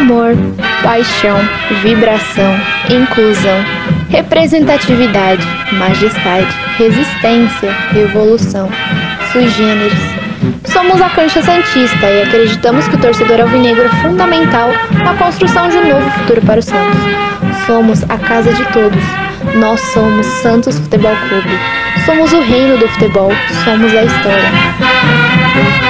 amor, paixão, vibração, inclusão, representatividade, majestade, resistência, revolução, sui generis. Somos a Cancha Santista e acreditamos que o torcedor alvinegro é fundamental na construção de um novo futuro para o Santos. Somos a casa de todos. Nós somos Santos Futebol Clube. Somos o reino do futebol. Somos a história.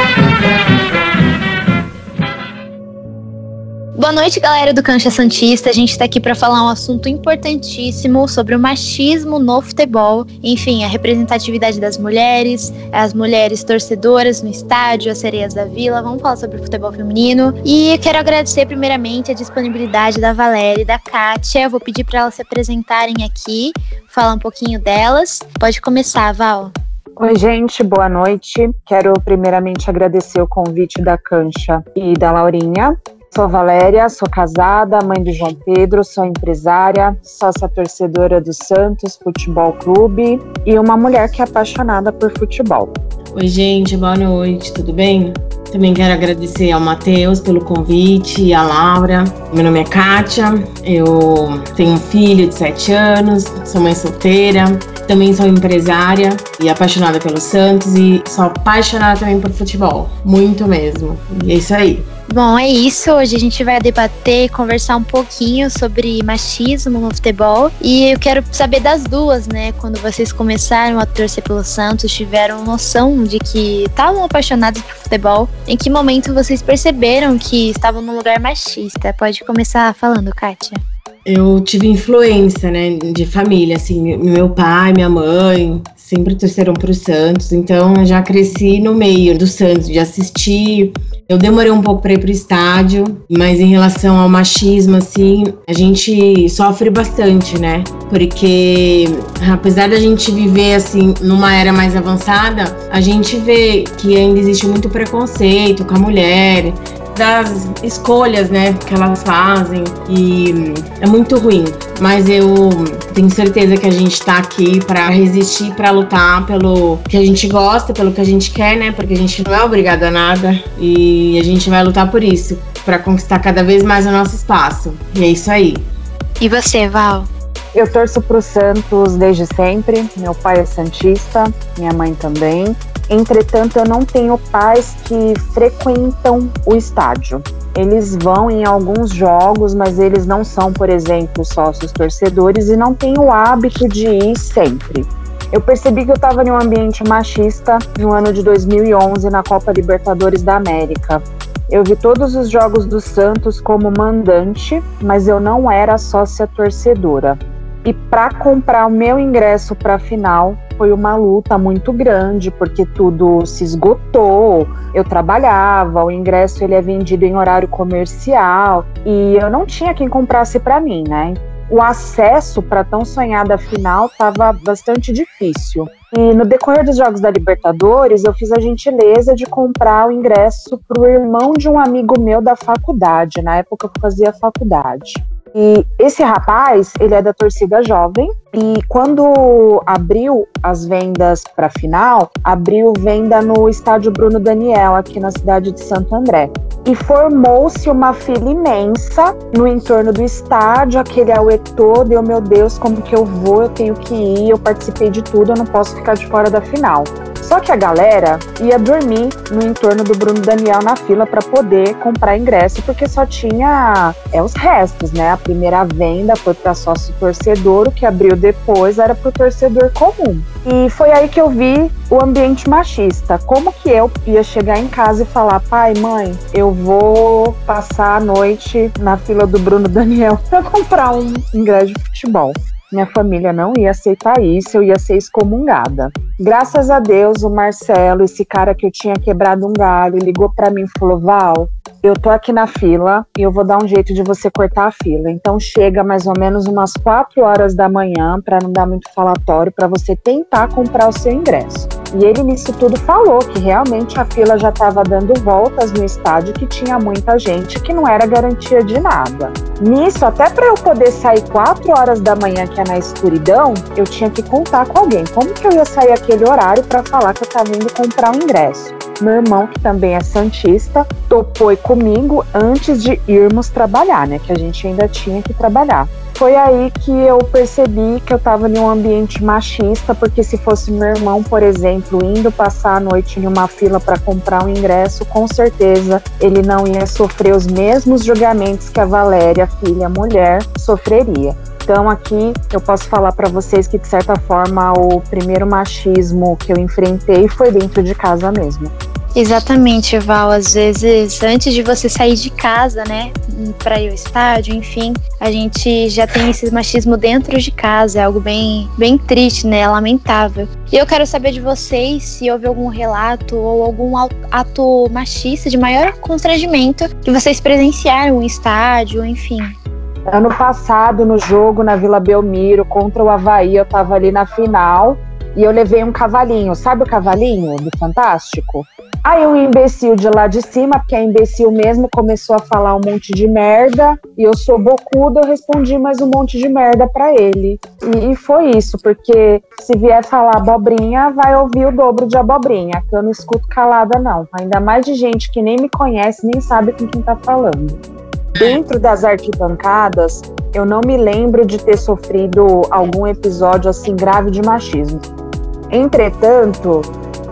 Boa noite, galera do Cancha Santista. A gente está aqui para falar um assunto importantíssimo sobre o machismo no futebol. Enfim, a representatividade das mulheres, as mulheres torcedoras no estádio, as sereias da vila. Vamos falar sobre o futebol feminino. E quero agradecer primeiramente a disponibilidade da Valéria e da Kátia. Eu vou pedir para elas se apresentarem aqui, falar um pouquinho delas. Pode começar, Val. Oi, gente, boa noite. Quero primeiramente agradecer o convite da Cancha e da Laurinha Sou Valéria, sou casada, mãe de João Pedro, sou empresária, sócia torcedora do Santos Futebol Clube e uma mulher que é apaixonada por futebol. Oi, gente, boa noite, tudo bem? Também quero agradecer ao Matheus pelo convite e à Laura. Meu nome é Kátia, eu tenho um filho de 7 anos, sou mãe solteira, também sou empresária e apaixonada pelo Santos e sou apaixonada também por futebol, muito mesmo. E é isso aí. Bom, é isso. Hoje a gente vai debater conversar um pouquinho sobre machismo no futebol. E eu quero saber das duas, né? Quando vocês começaram a torcer pelo Santos, tiveram noção de que estavam apaixonados por futebol. Em que momento vocês perceberam que estavam num lugar machista? Pode começar falando, Kátia. Eu tive influência, né, de família, assim, meu pai, minha mãe, sempre torceram para o Santos, então eu já cresci no meio do Santos, de assistir. Eu demorei um pouco para ir para o estádio, mas em relação ao machismo, assim, a gente sofre bastante, né? Porque apesar da gente viver assim numa era mais avançada, a gente vê que ainda existe muito preconceito com a mulher, das escolhas, né, que elas fazem e é muito ruim. Mas eu tenho certeza que a gente tá aqui para resistir, para lutar pelo que a gente gosta, pelo que a gente quer, né? Porque a gente não é obrigado a nada e a gente vai lutar por isso, para conquistar cada vez mais o nosso espaço. E é isso aí. E você, Val? Eu torço pro Santos desde sempre. Meu pai é santista, minha mãe também. Entretanto, eu não tenho pais que frequentam o estádio. Eles vão em alguns jogos, mas eles não são, por exemplo, sócios torcedores e não têm o hábito de ir sempre. Eu percebi que eu estava em um ambiente machista no ano de 2011 na Copa Libertadores da América. Eu vi todos os jogos do Santos como mandante, mas eu não era sócia torcedora. E para comprar o meu ingresso para a final, foi uma luta muito grande, porque tudo se esgotou. Eu trabalhava, o ingresso ele é vendido em horário comercial e eu não tinha quem comprasse para mim, né? O acesso para tão sonhada final estava bastante difícil. E no decorrer dos Jogos da Libertadores, eu fiz a gentileza de comprar o ingresso para o irmão de um amigo meu da faculdade, na época eu fazia faculdade. E esse rapaz, ele é da torcida jovem e quando abriu as vendas para a final, abriu venda no estádio Bruno Daniel, aqui na cidade de Santo André. E formou-se uma fila imensa no entorno do estádio, aquele auê todo, eu, meu Deus, como que eu vou? Eu tenho que ir, eu participei de tudo, eu não posso ficar de fora da final. Só que a galera ia dormir no entorno do Bruno Daniel na fila para poder comprar ingresso, porque só tinha é, os restos, né? A primeira venda foi para sócio torcedor, o que abriu depois era para o torcedor comum. E foi aí que eu vi o ambiente machista. Como que eu ia chegar em casa e falar, pai, mãe, eu vou passar a noite na fila do Bruno Daniel para comprar um ingresso de futebol. Minha família não ia aceitar isso, eu ia ser excomungada. Graças a Deus, o Marcelo, esse cara que eu tinha quebrado um galho, ligou para mim e falou: Val, eu tô aqui na fila e eu vou dar um jeito de você cortar a fila. Então chega mais ou menos umas 4 horas da manhã, para não dar muito falatório, para você tentar comprar o seu ingresso. E ele nisso tudo falou que realmente a fila já estava dando voltas no estádio, que tinha muita gente, que não era garantia de nada. Nisso, até para eu poder sair 4 horas da manhã, que é na escuridão, eu tinha que contar com alguém. Como que eu ia sair aquele horário para falar que eu estava indo comprar um ingresso? Meu irmão, que também é santista, topou comigo antes de irmos trabalhar, né? Que a gente ainda tinha que trabalhar foi aí que eu percebi que eu estava em um ambiente machista, porque se fosse meu irmão, por exemplo, indo passar a noite em uma fila para comprar um ingresso, com certeza ele não ia sofrer os mesmos julgamentos que a Valéria, filha mulher, sofreria. Então aqui eu posso falar para vocês que de certa forma o primeiro machismo que eu enfrentei foi dentro de casa mesmo. Exatamente, Val. Às vezes, antes de você sair de casa, né, para ir ao estádio, enfim, a gente já tem esse machismo dentro de casa. É algo bem, bem triste, né, lamentável. E eu quero saber de vocês se houve algum relato ou algum ato machista de maior constrangimento que vocês presenciaram em estádio, enfim. Ano passado, no jogo na Vila Belmiro contra o Havaí, eu tava ali na final e eu levei um cavalinho. Sabe o cavalinho do Fantástico? Aí o imbecil de lá de cima, porque é imbecil mesmo, começou a falar um monte de merda. E eu sou bocuda, eu respondi mais um monte de merda para ele. E, e, foi isso, porque se vier falar abobrinha, vai ouvir o dobro de abobrinha, que eu não escuto calada, não. Ainda mais de gente que nem me conhece, nem sabe com quem tá falando. Dentro das arquibancadas, eu não me lembro de ter sofrido algum episódio assim grave de machismo. Entretanto,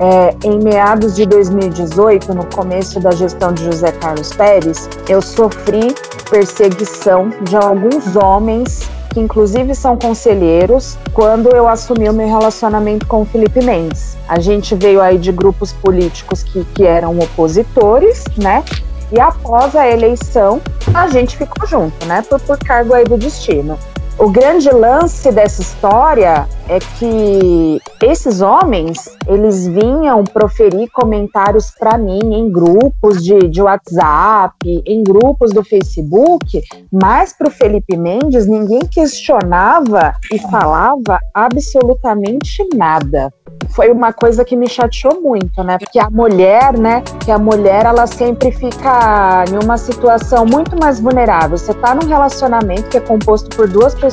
é, em meados de 2018, no começo da gestão de José Carlos Pérez, eu sofri perseguição de alguns homens que inclusive são conselheiros, quando eu assumi o meu relacionamento com o Felipe Mendes. A gente veio aí de grupos políticos que, que eram opositores, né? E após a eleição, a gente ficou junto, né? Por, por cargo aí do destino. O grande lance dessa história é que esses homens, eles vinham proferir comentários para mim em grupos de, de WhatsApp, em grupos do Facebook, mas para o Felipe Mendes ninguém questionava e falava absolutamente nada foi uma coisa que me chateou muito, né? Porque a mulher, né? Que a mulher, ela sempre fica em uma situação muito mais vulnerável. Você tá num relacionamento que é composto por duas pessoas,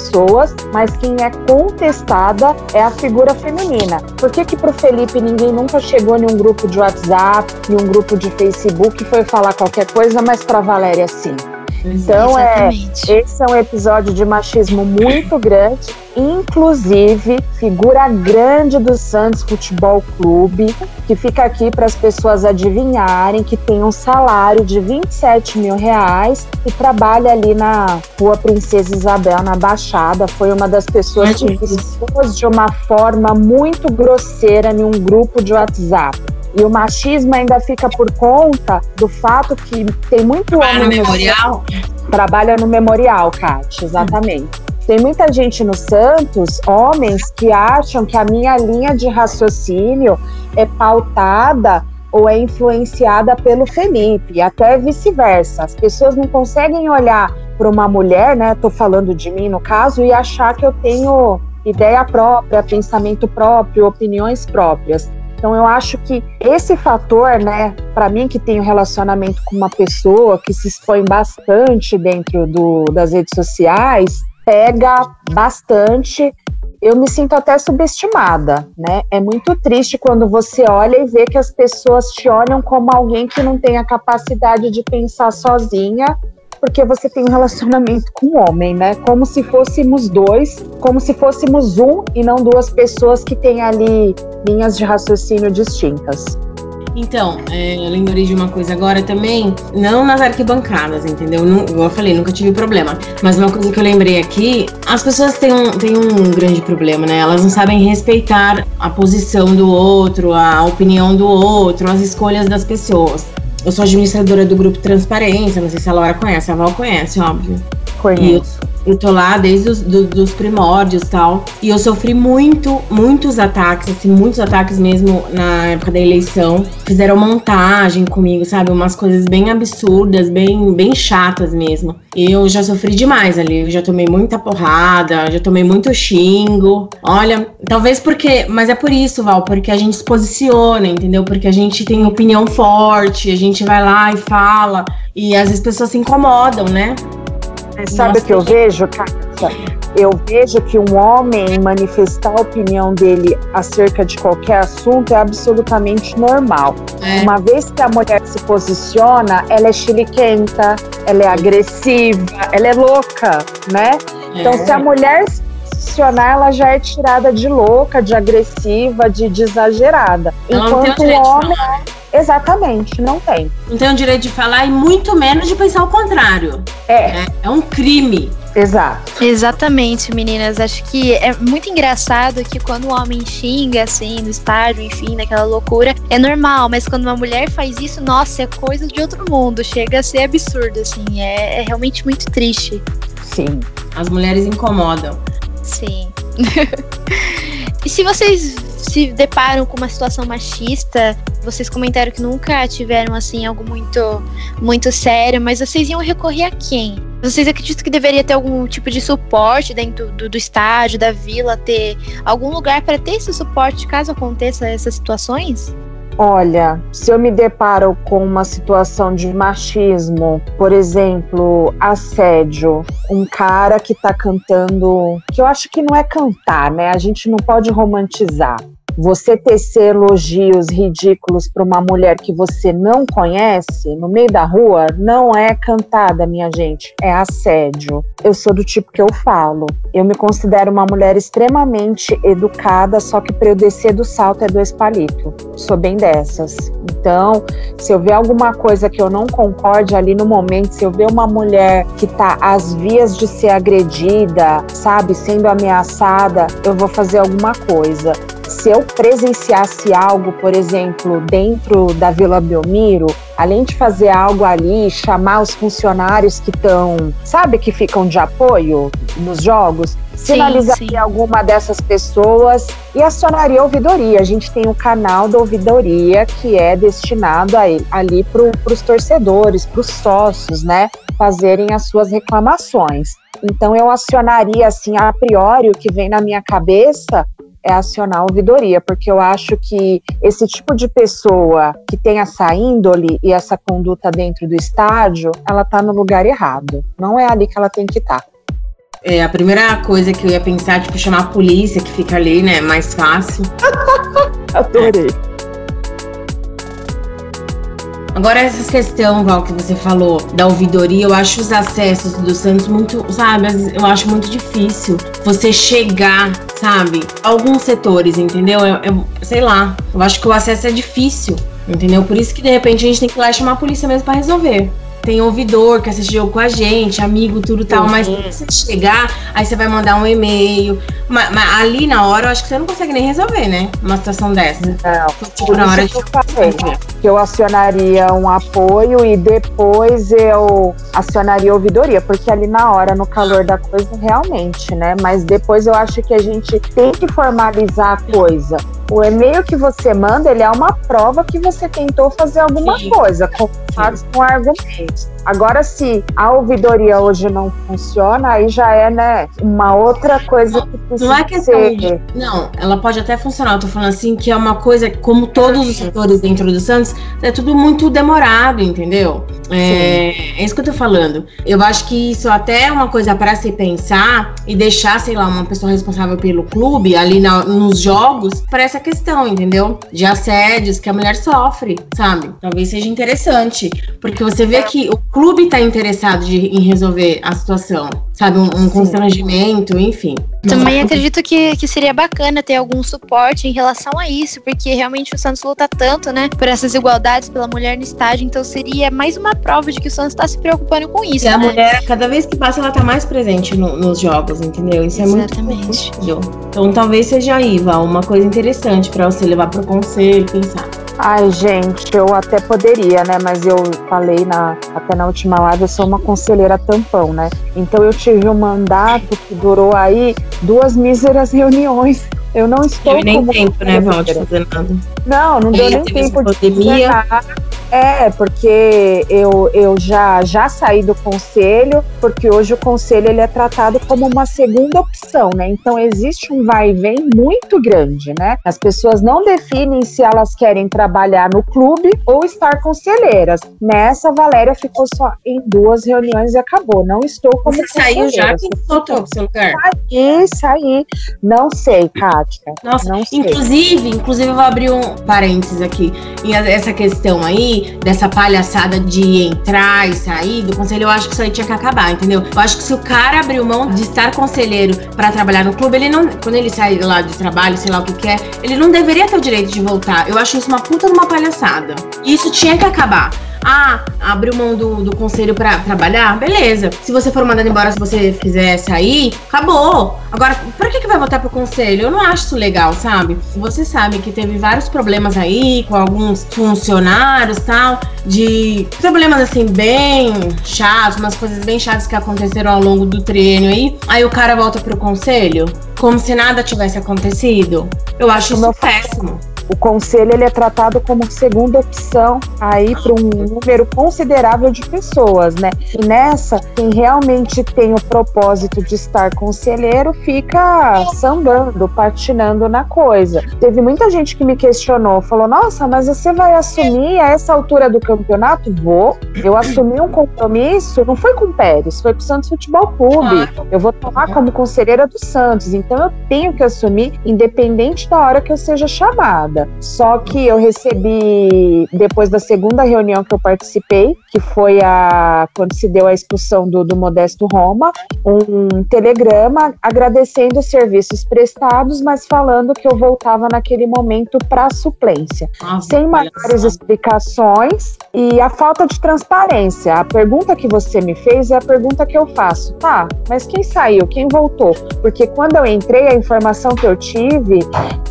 mas quem é contestada é a figura feminina. Por que que pro Felipe ninguém nunca chegou em um grupo de WhatsApp, em um grupo de Facebook e foi falar qualquer coisa, mas pra Valéria sim? Então, é, esse é um episódio de machismo muito grande. Inclusive, figura grande do Santos Futebol Clube, que fica aqui para as pessoas adivinharem, que tem um salário de 27 mil reais e trabalha ali na Rua Princesa Isabel, na Baixada. Foi uma das pessoas que expôs de uma forma muito grosseira em um grupo de WhatsApp. E o machismo ainda fica por conta do fato que tem muito trabalha homem. No memorial? Trabalha no memorial, Kátia, exatamente. Tem muita gente no Santos, homens, que acham que a minha linha de raciocínio é pautada ou é influenciada pelo Felipe, e até vice-versa. As pessoas não conseguem olhar para uma mulher, né? Tô falando de mim no caso, e achar que eu tenho ideia própria, pensamento próprio, opiniões próprias. Então eu acho que esse fator, né, para mim que tenho relacionamento com uma pessoa que se expõe bastante dentro do, das redes sociais, pega bastante. Eu me sinto até subestimada, né? É muito triste quando você olha e vê que as pessoas te olham como alguém que não tem a capacidade de pensar sozinha porque você tem um relacionamento com um homem, né? Como se fôssemos dois, como se fôssemos um e não duas pessoas que têm ali linhas de raciocínio distintas. Então, é, eu lembrei de uma coisa agora também, não nas arquibancadas, entendeu? Não, eu falei, nunca tive problema. Mas uma coisa que eu lembrei aqui, as pessoas têm um, têm um grande problema, né? Elas não sabem respeitar a posição do outro, a opinião do outro, as escolhas das pessoas. Eu sou administradora do grupo Transparência, não sei se a Laura conhece, a Val conhece, óbvio. Conheço. Eu tô lá desde os do, dos primórdios tal. E eu sofri muito, muitos ataques, assim, muitos ataques mesmo na época da eleição. Fizeram montagem comigo, sabe? Umas coisas bem absurdas, bem, bem chatas mesmo. Eu já sofri demais ali. Eu já tomei muita porrada, já tomei muito xingo. Olha, talvez porque. Mas é por isso, Val, porque a gente se posiciona, entendeu? Porque a gente tem opinião forte, a gente vai lá e fala. E às vezes as pessoas se incomodam, né? Sabe o que eu vejo, Kátia? Eu vejo que um homem manifestar a opinião dele acerca de qualquer assunto é absolutamente normal. É. Uma vez que a mulher se posiciona, ela é chiliquenta, ela é agressiva, ela é louca, né? Então, é. se a mulher posicionar, ela já é tirada de louca, de agressiva, de, de exagerada. Ela Enquanto o homem. Exatamente, não tem. Não tem o direito de falar e muito menos de pensar o contrário. É. É, é um crime. Exato. Exatamente, meninas. Acho que é muito engraçado que quando o homem xinga, assim, no estádio, enfim, naquela loucura, é normal, mas quando uma mulher faz isso, nossa, é coisa de outro mundo. Chega a ser absurdo, assim. É, é realmente muito triste. Sim. As mulheres incomodam. Sim. e se vocês se deparam com uma situação machista, vocês comentaram que nunca tiveram assim algo muito muito sério, mas vocês iam recorrer a quem? Vocês acreditam que deveria ter algum tipo de suporte dentro do, do estádio, da vila, ter algum lugar para ter esse suporte caso aconteça essas situações? Olha, se eu me deparo com uma situação de machismo, por exemplo, assédio, um cara que tá cantando, que eu acho que não é cantar, né? A gente não pode romantizar. Você tecer elogios ridículos para uma mulher que você não conhece no meio da rua não é cantada, minha gente, é assédio. Eu sou do tipo que eu falo. Eu me considero uma mulher extremamente educada, só que para eu descer do salto é dois palitos. Sou bem dessas. Então, se eu ver alguma coisa que eu não concorde ali no momento, se eu ver uma mulher que tá às vias de ser agredida, sabe, sendo ameaçada, eu vou fazer alguma coisa se eu presenciasse algo, por exemplo, dentro da Vila Belmiro, além de fazer algo ali, chamar os funcionários que estão, sabe, que ficam de apoio nos jogos, sinalizaria sim. alguma dessas pessoas e acionaria a ouvidoria. A gente tem o um canal da ouvidoria que é destinado a, ali para os torcedores, para os sócios, né, fazerem as suas reclamações. Então eu acionaria assim a priori o que vem na minha cabeça é acionar a ouvidoria, porque eu acho que esse tipo de pessoa que tem essa índole e essa conduta dentro do estádio, ela está no lugar errado. Não é ali que ela tem que estar. Tá. É, a primeira coisa que eu ia pensar, tipo, chamar a polícia que fica ali, né? Mais fácil. Adorei. Agora, essa questão, Val, que você falou da ouvidoria, eu acho os acessos do Santos muito, sabe? Eu acho muito difícil você chegar, sabe? Alguns setores, entendeu? Eu, eu, sei lá. Eu acho que o acesso é difícil, entendeu? Por isso que de repente a gente tem que ir lá chamar a polícia mesmo para resolver tem ouvidor que assiste jogo com a gente, amigo, tudo tal, uhum. mas se você chegar, aí você vai mandar um e-mail. Mas, mas, ali na hora eu acho que você não consegue nem resolver, né? Uma situação dessa. Não, tipo, na hora de. Eu falei, que eu acionaria um apoio e depois eu acionaria a ouvidoria, porque ali na hora, no calor da coisa, realmente, né? Mas depois eu acho que a gente tem que formalizar a coisa. O e-mail que você manda, ele é uma prova que você tentou fazer alguma Sim. coisa, com com argumentos. Agora, se a ouvidoria hoje não funciona, aí já é, né, uma outra coisa que precisa Não é questão de... Não, ela pode até funcionar. Eu tô falando assim que é uma coisa, como todos os setores dentro do Santos, é tudo muito demorado, entendeu? É, é, isso que eu tô falando. Eu acho que isso até é uma coisa para se pensar e deixar, sei lá, uma pessoa responsável pelo clube ali na, nos jogos para essa questão, entendeu? De assédios que a mulher sofre, sabe? Talvez seja interessante. Porque você vê que o clube está interessado de, em resolver a situação, sabe? Um, um constrangimento, enfim. Também acredito que, que seria bacana ter algum suporte em relação a isso, porque realmente o Santos luta tanto, né, por essas igualdades pela mulher no estádio, então seria mais uma prova de que o Santos está se preocupando com isso. E a né? mulher, cada vez que passa, ela tá mais presente no, nos jogos, entendeu? Isso é Exatamente. muito. Então talvez seja aí, Val, uma coisa interessante para você levar pro conselho, pensar. Ai, gente, eu até poderia, né? Mas eu falei na, até na última live, eu sou uma conselheira tampão, né? Então eu tive um mandato que durou aí duas míseras reuniões. Eu não estou eu nem tempo, né, Val, de fazer nada. Não, não deu nem tempo de fazer nada. É, porque eu, eu já, já saí do conselho, porque hoje o conselho ele é tratado como uma segunda opção, né? Então existe um vai e vem muito grande, né? As pessoas não definem se elas querem trabalhar no clube ou estar conselheiras. Nessa, Valéria ficou só em duas reuniões e acabou. Não estou como Você saiu já? Quem voltou pro seu lugar? Saí, saí. Não sei, Kátia. Nossa, não sei. inclusive, inclusive eu vou abrir um parênteses aqui. E essa questão aí, dessa palhaçada de entrar e sair do conselho, eu acho que isso aí tinha que acabar, entendeu? Eu acho que se o cara abriu mão de estar conselheiro para trabalhar no clube, ele não. Quando ele sai lá de trabalho, sei lá o que quer, ele não deveria ter o direito de voltar. Eu acho isso uma puta numa palhaçada. E isso tinha que acabar. Ah, abriu mão do, do conselho para trabalhar? Beleza. Se você for mandado embora, se você fizer sair, acabou. Agora, pra que, que vai voltar pro conselho? Eu não acho isso legal, sabe? Você sabe que teve vários problemas aí com alguns funcionários tal, de problemas assim, bem chatos, umas coisas bem chatas que aconteceram ao longo do treino aí. Aí o cara volta pro conselho, como se nada tivesse acontecido. Eu acho isso péssimo o conselho ele é tratado como segunda opção aí para um número considerável de pessoas, né? E nessa, quem realmente tem o propósito de estar conselheiro fica sambando, patinando na coisa. Teve muita gente que me questionou, falou: Nossa, mas você vai assumir a essa altura do campeonato? Vou. Eu assumi um compromisso, não foi com o Pérez, foi com o Santos Futebol Clube. Eu vou tomar como conselheira do Santos, então eu tenho que assumir, independente da hora que eu seja chamada nada. Só que eu recebi, depois da segunda reunião que eu participei, que foi a quando se deu a expulsão do, do Modesto Roma, um telegrama agradecendo os serviços prestados, mas falando que eu voltava naquele momento para suplência. Nossa, sem maiores explicações e a falta de transparência. A pergunta que você me fez é a pergunta que eu faço. Tá, mas quem saiu? Quem voltou? Porque quando eu entrei, a informação que eu tive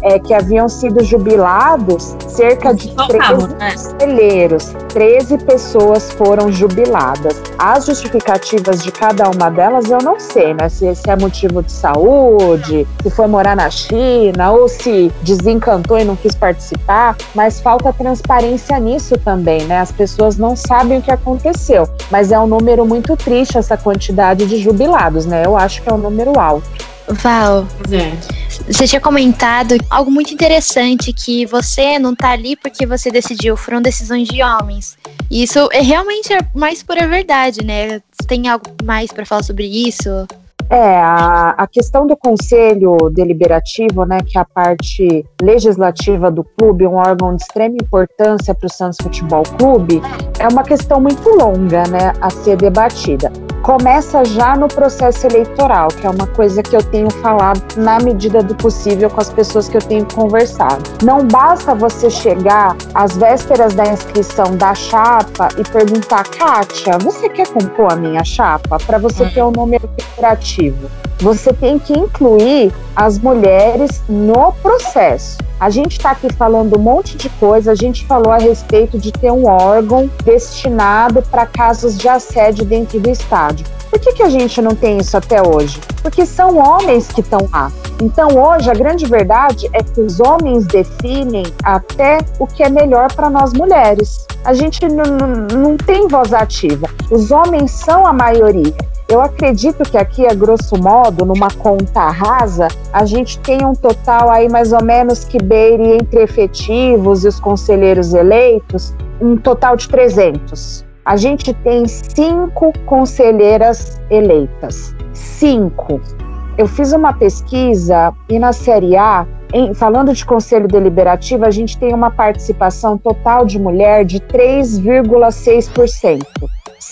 é que haviam sido jubilados jubilados, cerca de 13 né? conselheiros, 13 pessoas foram jubiladas. As justificativas de cada uma delas eu não sei, né? Se, se é motivo de saúde, se foi morar na China ou se desencantou e não quis participar, mas falta transparência nisso também, né? As pessoas não sabem o que aconteceu, mas é um número muito triste essa quantidade de jubilados, né? Eu acho que é um número alto. Val, é. você tinha comentado algo muito interessante que você não tá ali porque você decidiu, foram decisões de homens. E isso é realmente a mais pura verdade, né? Tem algo mais para falar sobre isso? É, a, a, questão do conselho deliberativo, né, que é a parte legislativa do clube, um órgão de extrema importância para o Santos Futebol Clube, é uma questão muito longa, né, a ser debatida começa já no processo eleitoral, que é uma coisa que eu tenho falado na medida do possível com as pessoas que eu tenho conversado. Não basta você chegar às vésperas da inscrição da chapa e perguntar, Kátia, você quer compor a minha chapa? Para você ter um número figurativo. Você tem que incluir as mulheres no processo. A gente está aqui falando um monte de coisa, a gente falou a respeito de ter um órgão destinado para casos de assédio dentro do estádio. Por que, que a gente não tem isso até hoje? Porque são homens que estão lá. Então, hoje, a grande verdade é que os homens definem até o que é melhor para nós mulheres. A gente não tem voz ativa. Os homens são a maioria. Eu acredito que aqui, a grosso modo, numa conta rasa, a gente tem um total aí mais ou menos que beire entre efetivos e os conselheiros eleitos, um total de 300. A gente tem cinco conselheiras eleitas. Cinco. Eu fiz uma pesquisa e na Série A, em, falando de conselho deliberativo, a gente tem uma participação total de mulher de 3,6%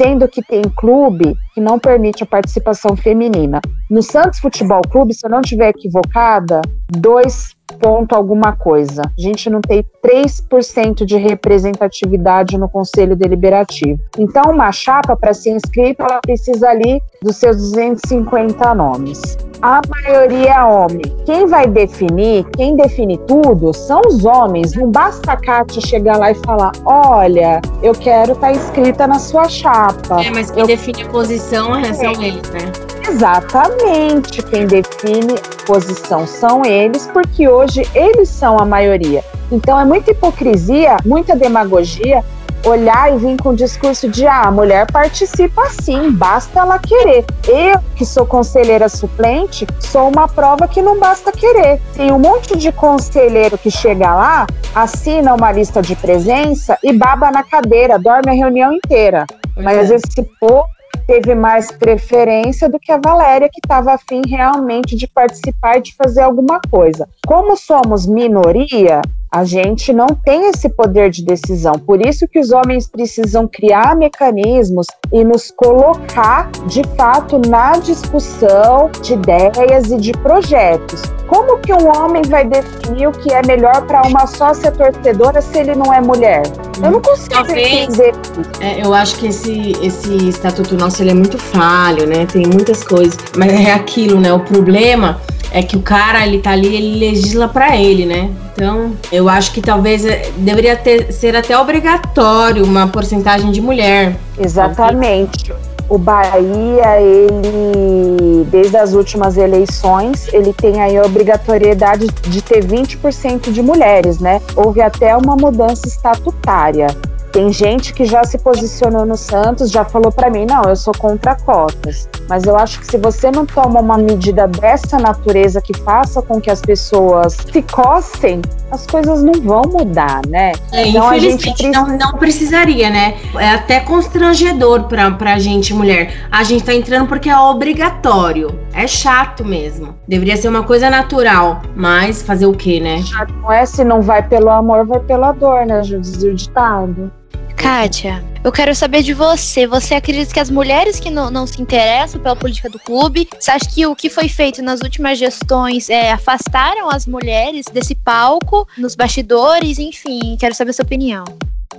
sendo que tem clube que não permite a participação feminina. No Santos Futebol Clube, se eu não estiver equivocada, dois ponto alguma coisa. A gente não tem 3% de representatividade no Conselho Deliberativo. Então, uma chapa, para ser inscrita, ela precisa ali dos seus 250 nomes. A maioria é homem. Quem vai definir, quem define tudo, são os homens. Não basta a Kátia chegar lá e falar: olha, eu quero estar tá inscrita na sua chapa. É, mas quem eu... define a posição é. são eles, né? Exatamente. Quem define posição são eles, porque hoje eles são a maioria. Então é muita hipocrisia, muita demagogia olhar e vir com o discurso de ah, a mulher participa sim, basta ela querer. Eu, que sou conselheira suplente, sou uma prova que não basta querer. Tem um monte de conselheiro que chega lá, assina uma lista de presença e baba na cadeira, dorme a reunião inteira. Mas é. esse povo teve mais preferência do que a Valéria, que estava afim realmente de participar e de fazer alguma coisa. Como somos minoria, a gente não tem esse poder de decisão. Por isso que os homens precisam criar mecanismos e nos colocar, de fato, na discussão de ideias e de projetos. Como que um homem vai definir o que é melhor para uma sócia torcedora se ele não é mulher? Eu não consigo Talvez, entender. É, eu acho que esse, esse estatuto nosso ele é muito falho, né? Tem muitas coisas, mas é aquilo, né? O problema é que o cara ele tá ali, ele legisla para ele, né? Então, eu acho que talvez eh, deveria ter, ser até obrigatório uma porcentagem de mulher. Exatamente. O Bahia, ele, desde as últimas eleições, ele tem aí a obrigatoriedade de ter 20% de mulheres, né? Houve até uma mudança estatutária. Tem gente que já se posicionou no Santos, já falou para mim, não, eu sou contra cotas. Mas eu acho que se você não toma uma medida dessa natureza que faça com que as pessoas se cossem, as coisas não vão mudar, né? É, então, infelizmente, a gente não, não precisaria, né? É até constrangedor pra, pra gente, mulher. A gente tá entrando porque é obrigatório. É chato mesmo. Deveria ser uma coisa natural. Mas fazer o quê, né? Não é se não vai pelo amor, vai pela dor, né? Já dizia o ditado. Kátia, eu quero saber de você. Você acredita que as mulheres que não, não se interessam pela política do clube, você acha que o que foi feito nas últimas gestões é, afastaram as mulheres desse palco, nos bastidores, enfim, quero saber a sua opinião.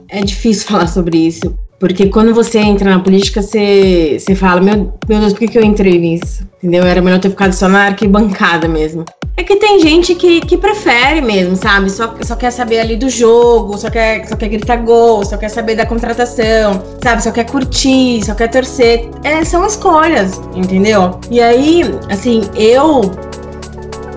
É difícil falar sobre isso, porque quando você entra na política, você, você fala, meu, meu Deus, por que, que eu entrei nisso? Entendeu? Era melhor ter ficado só na arquibancada mesmo. É que tem gente que, que prefere mesmo, sabe? Só, só quer saber ali do jogo, só quer, só quer gritar gol, só quer saber da contratação, sabe? Só quer curtir, só quer torcer. É, são escolhas, entendeu? E aí, assim, eu.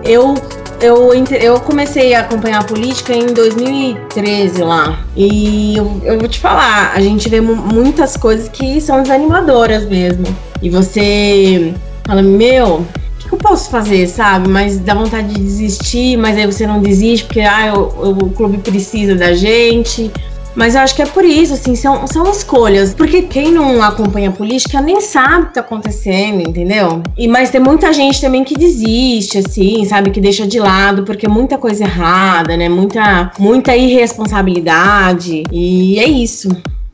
Eu eu, eu comecei a acompanhar a política em 2013 lá. E eu, eu vou te falar, a gente vê muitas coisas que são desanimadoras mesmo. E você fala, meu, que eu posso fazer, sabe? Mas dá vontade de desistir, mas aí você não desiste porque ah, o, o clube precisa da gente. Mas eu acho que é por isso, assim, são, são escolhas. Porque quem não acompanha política nem sabe o que tá acontecendo, entendeu? E mas tem muita gente também que desiste, assim, sabe? Que deixa de lado, porque muita coisa errada, né? Muita, muita irresponsabilidade. E é isso.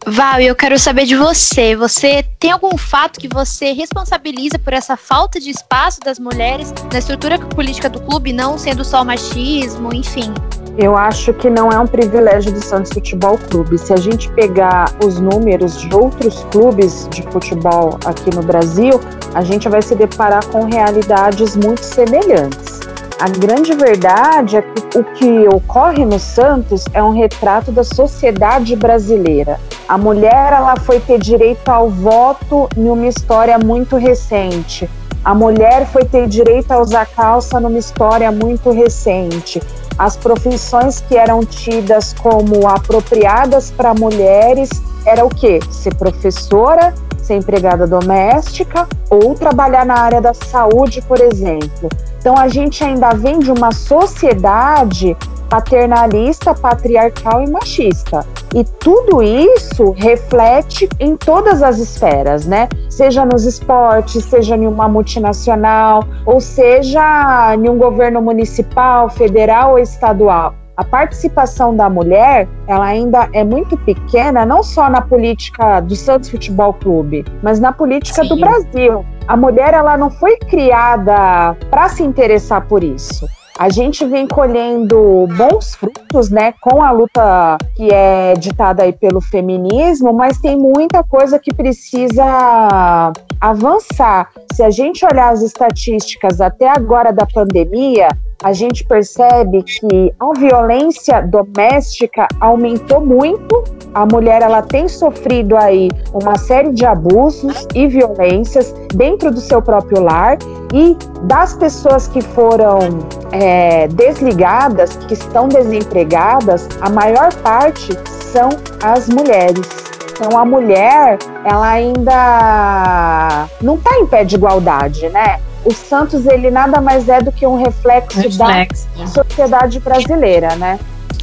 Val, eu quero saber de você. Você tem algum fato que você responsabiliza por essa falta de espaço das mulheres na estrutura política do clube, não sendo só o machismo, enfim? Eu acho que não é um privilégio do Santos Futebol Clube. Se a gente pegar os números de outros clubes de futebol aqui no Brasil, a gente vai se deparar com realidades muito semelhantes. A grande verdade é que o que ocorre no Santos é um retrato da sociedade brasileira. A mulher ela foi ter direito ao voto em uma história muito recente. A mulher foi ter direito a usar calça numa história muito recente. As profissões que eram tidas como apropriadas para mulheres era o quê? Ser professora, ser empregada doméstica ou trabalhar na área da saúde, por exemplo. Então a gente ainda vem de uma sociedade paternalista, patriarcal e machista. E tudo isso reflete em todas as esferas, né? Seja nos esportes, seja em uma multinacional, ou seja em um governo municipal, federal ou estadual a participação da mulher ela ainda é muito pequena, não só na política do Santos Futebol Clube, mas na política Sim. do Brasil. A mulher ela não foi criada para se interessar por isso. A gente vem colhendo bons frutos, né, com a luta que é ditada aí pelo feminismo, mas tem muita coisa que precisa avançar. Se a gente olhar as estatísticas até agora da pandemia, a gente percebe que a violência doméstica aumentou muito. A mulher ela tem sofrido aí uma série de abusos e violências dentro do seu próprio lar e das pessoas que foram é, desligadas, que estão desempregadas, a maior parte são as mulheres. Então a mulher, ela ainda não está em pé de igualdade, né? O Santos ele nada mais é do que um reflexo, reflexo da sociedade brasileira, né?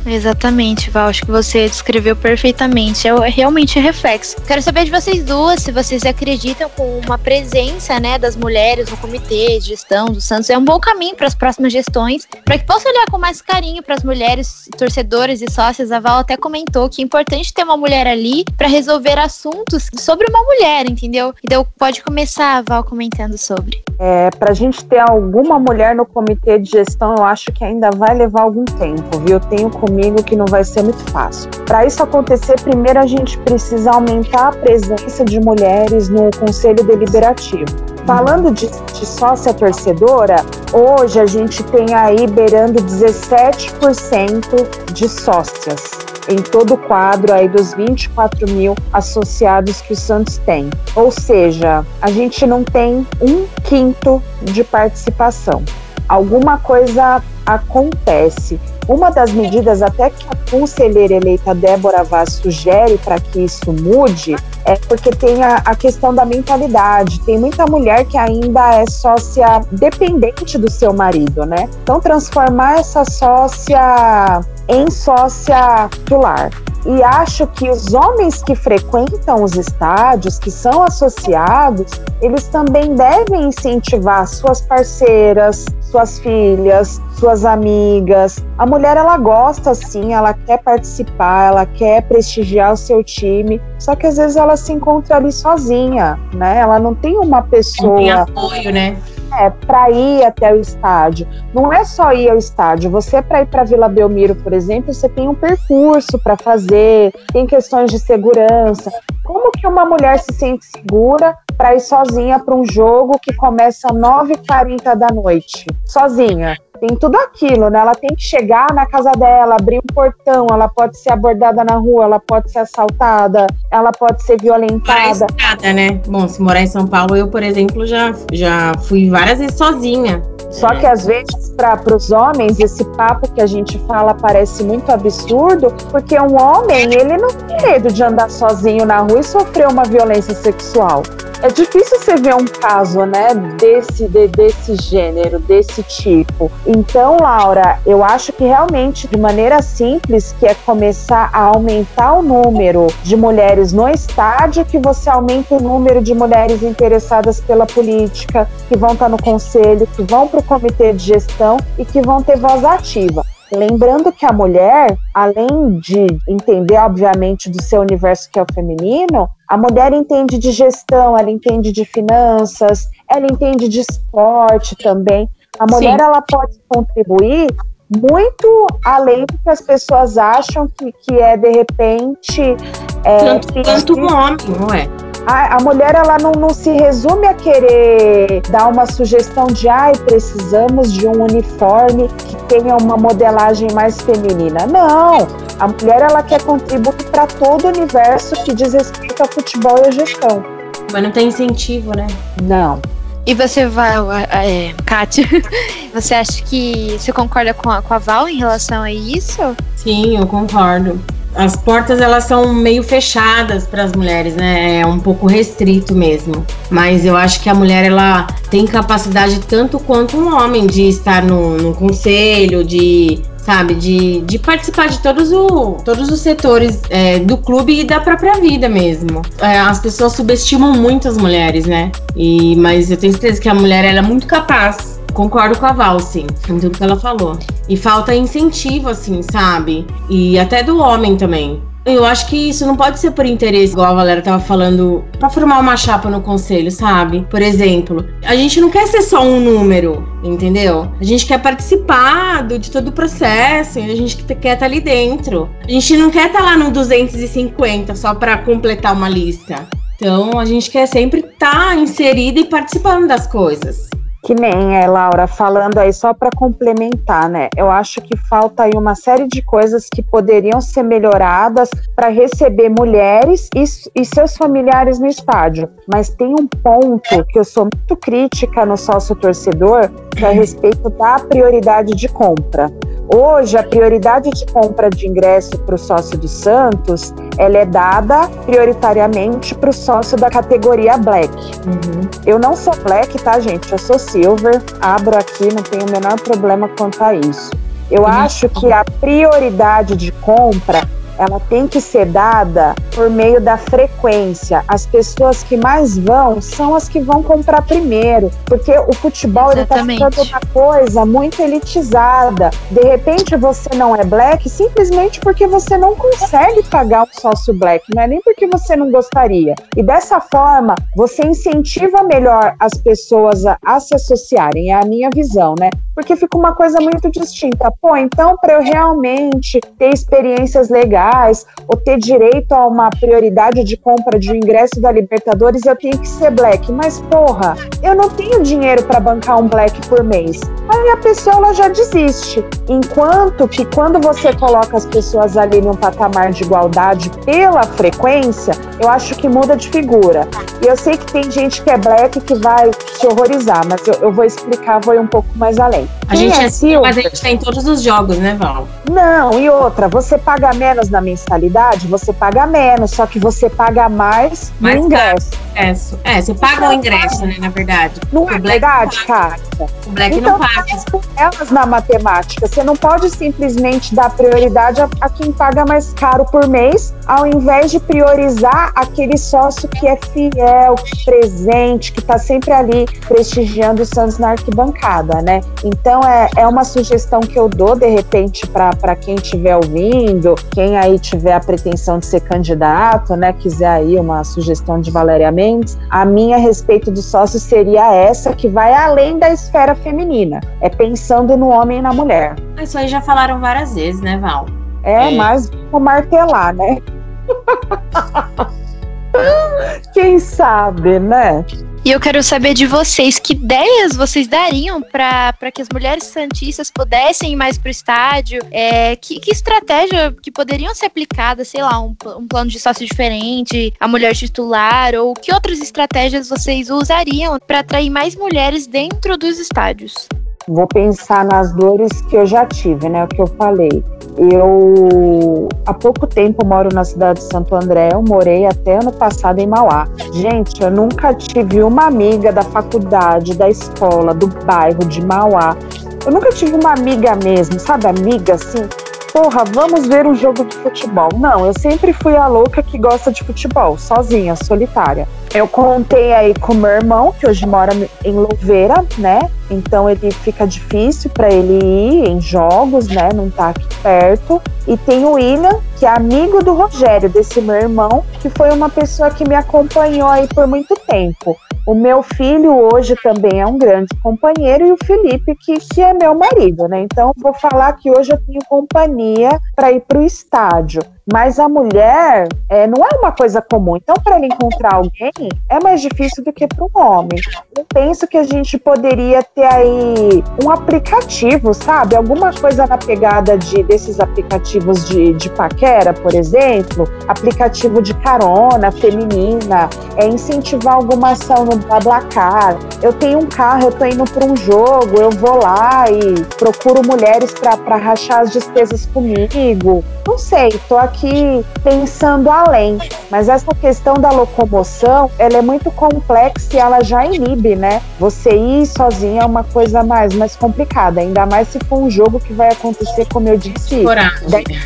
Exatamente, Val. Acho que você descreveu perfeitamente. É realmente reflexo. Quero saber de vocês duas se vocês acreditam com uma presença né, das mulheres no comitê de gestão do Santos. É um bom caminho para as próximas gestões, para que possa olhar com mais carinho para as mulheres torcedoras e sócias. A Val até comentou que é importante ter uma mulher ali para resolver assuntos sobre uma mulher, entendeu? Então pode começar, Val, comentando sobre. É, para a gente ter alguma mulher no comitê de gestão, eu acho que ainda vai levar algum tempo, viu? Tenho comigo que não vai ser muito fácil. Para isso acontecer, primeiro a gente precisa aumentar a presença de mulheres no Conselho Deliberativo. Falando de, de sócia torcedora, hoje a gente tem aí beirando 17% de sócias em todo o quadro aí dos 24 mil associados que o Santos tem. Ou seja, a gente não tem um quinto de participação. Alguma coisa acontece. Uma das medidas até que a conselheira eleita Débora Vaz sugere para que isso mude é porque tem a, a, questão da mentalidade. Tem muita mulher que ainda é sócia dependente do seu marido, né? Então, transformar essa sócia em sócia titular. E acho que os homens que frequentam os estádios, que são associados, eles também devem incentivar suas parceiras, suas filhas, suas amigas. A mulher ela gosta sim, ela quer participar, ela quer prestigiar o seu time, só que às vezes ela se encontra ali sozinha, né? Ela não tem uma pessoa. Não tem apoio, né? É, para ir até o estádio. Não é só ir ao estádio. Você, para ir para Vila Belmiro, por exemplo, você tem um percurso para fazer, tem questões de segurança. Como que uma mulher se sente segura para ir sozinha para um jogo que começa às 9h40 da noite? Sozinha tem tudo aquilo, né? Ela tem que chegar na casa dela, abrir um portão, ela pode ser abordada na rua, ela pode ser assaltada, ela pode ser violentada. Nada, né? Bom, se morar em São Paulo, eu, por exemplo, já, já fui várias vezes sozinha. Só que às vezes, para os homens, esse papo que a gente fala parece muito absurdo, porque um homem, ele não tem medo de andar sozinho na rua e sofrer uma violência sexual. É difícil você ver um caso, né, desse, de, desse gênero, desse tipo. Então, Laura, eu acho que realmente, de maneira simples, que é começar a aumentar o número de mulheres no estádio, que você aumenta o número de mulheres interessadas pela política, que vão estar no conselho, que vão para o comitê de gestão e que vão ter voz ativa. Lembrando que a mulher, além de entender, obviamente, do seu universo que é o feminino, a mulher entende de gestão, ela entende de finanças, ela entende de esporte também. A mulher Sim. ela pode contribuir muito além do que as pessoas acham que, que é de repente. É, tanto, tanto um homem, não é? A, a mulher ela não, não, se resume a querer dar uma sugestão de ai, precisamos de um uniforme que tenha uma modelagem mais feminina. Não, a mulher ela quer contribuir para todo o universo que diz respeito ao futebol e à gestão. Mas não tem incentivo, né? Não. E você vai, é, Kátia, você acha que você concorda com a, com a Val em relação a isso? Sim, eu concordo as portas elas são meio fechadas para as mulheres, né? É um pouco restrito mesmo. Mas eu acho que a mulher ela tem capacidade tanto quanto um homem de estar no, no conselho, de sabe, de, de participar de todos, o, todos os setores é, do clube e da própria vida mesmo. É, as pessoas subestimam muito as mulheres, né? E, mas eu tenho certeza que a mulher ela é muito capaz Concordo com a Val, sim, com tudo que ela falou. E falta incentivo, assim, sabe? E até do homem também. Eu acho que isso não pode ser por interesse, igual a Valéria tava falando, para formar uma chapa no conselho, sabe? Por exemplo, a gente não quer ser só um número, entendeu? A gente quer participar de todo o processo, a gente quer estar tá ali dentro. A gente não quer estar tá lá no 250 só para completar uma lista. Então, a gente quer sempre estar tá inserida e participando das coisas. Que nem é, Laura, falando aí só para complementar, né? Eu acho que falta aí uma série de coisas que poderiam ser melhoradas para receber mulheres e, e seus familiares no estádio. Mas tem um ponto que eu sou muito crítica no sócio torcedor, a respeito da prioridade de compra. Hoje, a prioridade de compra de ingresso para o sócio do Santos, ela é dada prioritariamente para o sócio da categoria Black. Uhum. Eu não sou Black, tá, gente? Eu sou Silver. Abro aqui, não tenho o menor problema quanto a isso. Eu uhum. acho que a prioridade de compra ela tem que ser dada por meio da frequência. As pessoas que mais vão são as que vão comprar primeiro, porque o futebol está ficando uma coisa muito elitizada. De repente você não é black simplesmente porque você não consegue pagar um sócio black, não é nem porque você não gostaria. E dessa forma você incentiva melhor as pessoas a, a se associarem. É a minha visão, né? Porque fica uma coisa muito distinta. Pô, então para eu realmente ter experiências legais ou ter direito a uma prioridade de compra de um ingresso da Libertadores, eu tenho que ser black. Mas, porra, eu não tenho dinheiro para bancar um black por mês. Aí a pessoa ela já desiste. Enquanto que quando você coloca as pessoas ali num patamar de igualdade pela frequência, eu acho que muda de figura. E eu sei que tem gente que é black que vai se horrorizar, mas eu, eu vou explicar, vou ir um pouco mais além. A gente é, é mas a gente tem todos os jogos, né, Val? Não, e outra, você paga menos na mensalidade, você paga menos, só que você paga mais, mais no ingresso. ingresso. É, você paga então, o ingresso, né, na verdade. Não o é verdade, cara? O Black então, não paga. elas na matemática. Você não pode simplesmente dar prioridade a, a quem paga mais caro por mês, ao invés de priorizar aquele sócio que é fiel, presente, que está sempre ali prestigiando o Santos na arquibancada, né? Então é, é uma sugestão que eu dou, de repente, para quem estiver ouvindo, quem aí tiver a pretensão de ser candidato, né, quiser aí uma sugestão de Valéria Mendes, a minha a respeito do sócio seria essa que vai além da esfera feminina, é pensando no homem e na mulher. Isso aí já falaram várias vezes, né, Val? É, é. mas vou martelar, né? Quem sabe, né? E eu quero saber de vocês, que ideias vocês dariam para que as mulheres santistas pudessem ir mais para o estádio? É, que, que, estratégia que poderiam ser aplicadas, sei lá, um, um, plano de sócio diferente, a mulher titular, ou que outras estratégias vocês usariam para atrair mais mulheres dentro dos estádios? Vou pensar nas dores que eu já tive, né? O que eu falei. Eu há pouco tempo moro na cidade de Santo André, eu morei até ano passado em Mauá. Gente, eu nunca tive uma amiga da faculdade, da escola, do bairro de Mauá. Eu nunca tive uma amiga mesmo, sabe, amiga assim, porra, vamos ver um jogo de futebol. Não, eu sempre fui a louca que gosta de futebol, sozinha, solitária. Eu contei aí com meu irmão, que hoje mora em Louveira, né? Então ele fica difícil para ele ir em jogos, né? Não tá aqui perto. E tem o William, que é amigo do Rogério, desse meu irmão, que foi uma pessoa que me acompanhou aí por muito tempo. O meu filho hoje também é um grande companheiro e o Felipe, que, que é meu marido, né? Então, vou falar que hoje eu tenho companhia para ir para o estádio. Mas a mulher é, não é uma coisa comum. Então, para ele encontrar alguém, é mais difícil do que para um homem. Eu penso que a gente poderia ter aí um aplicativo, sabe? Alguma coisa na pegada de, desses aplicativos de, de paquera, por exemplo, aplicativo de carona feminina, é incentivar alguma ação no BlaBlaCar. Eu tenho um carro, eu tô indo para um jogo, eu vou lá e procuro mulheres para rachar as despesas comigo. Não sei, tô aqui aqui pensando além, mas essa questão da locomoção, ela é muito complexa e ela já inibe, né? Você ir sozinha é uma coisa mais, mais complicada, ainda mais se for um jogo que vai acontecer, como eu disse, 10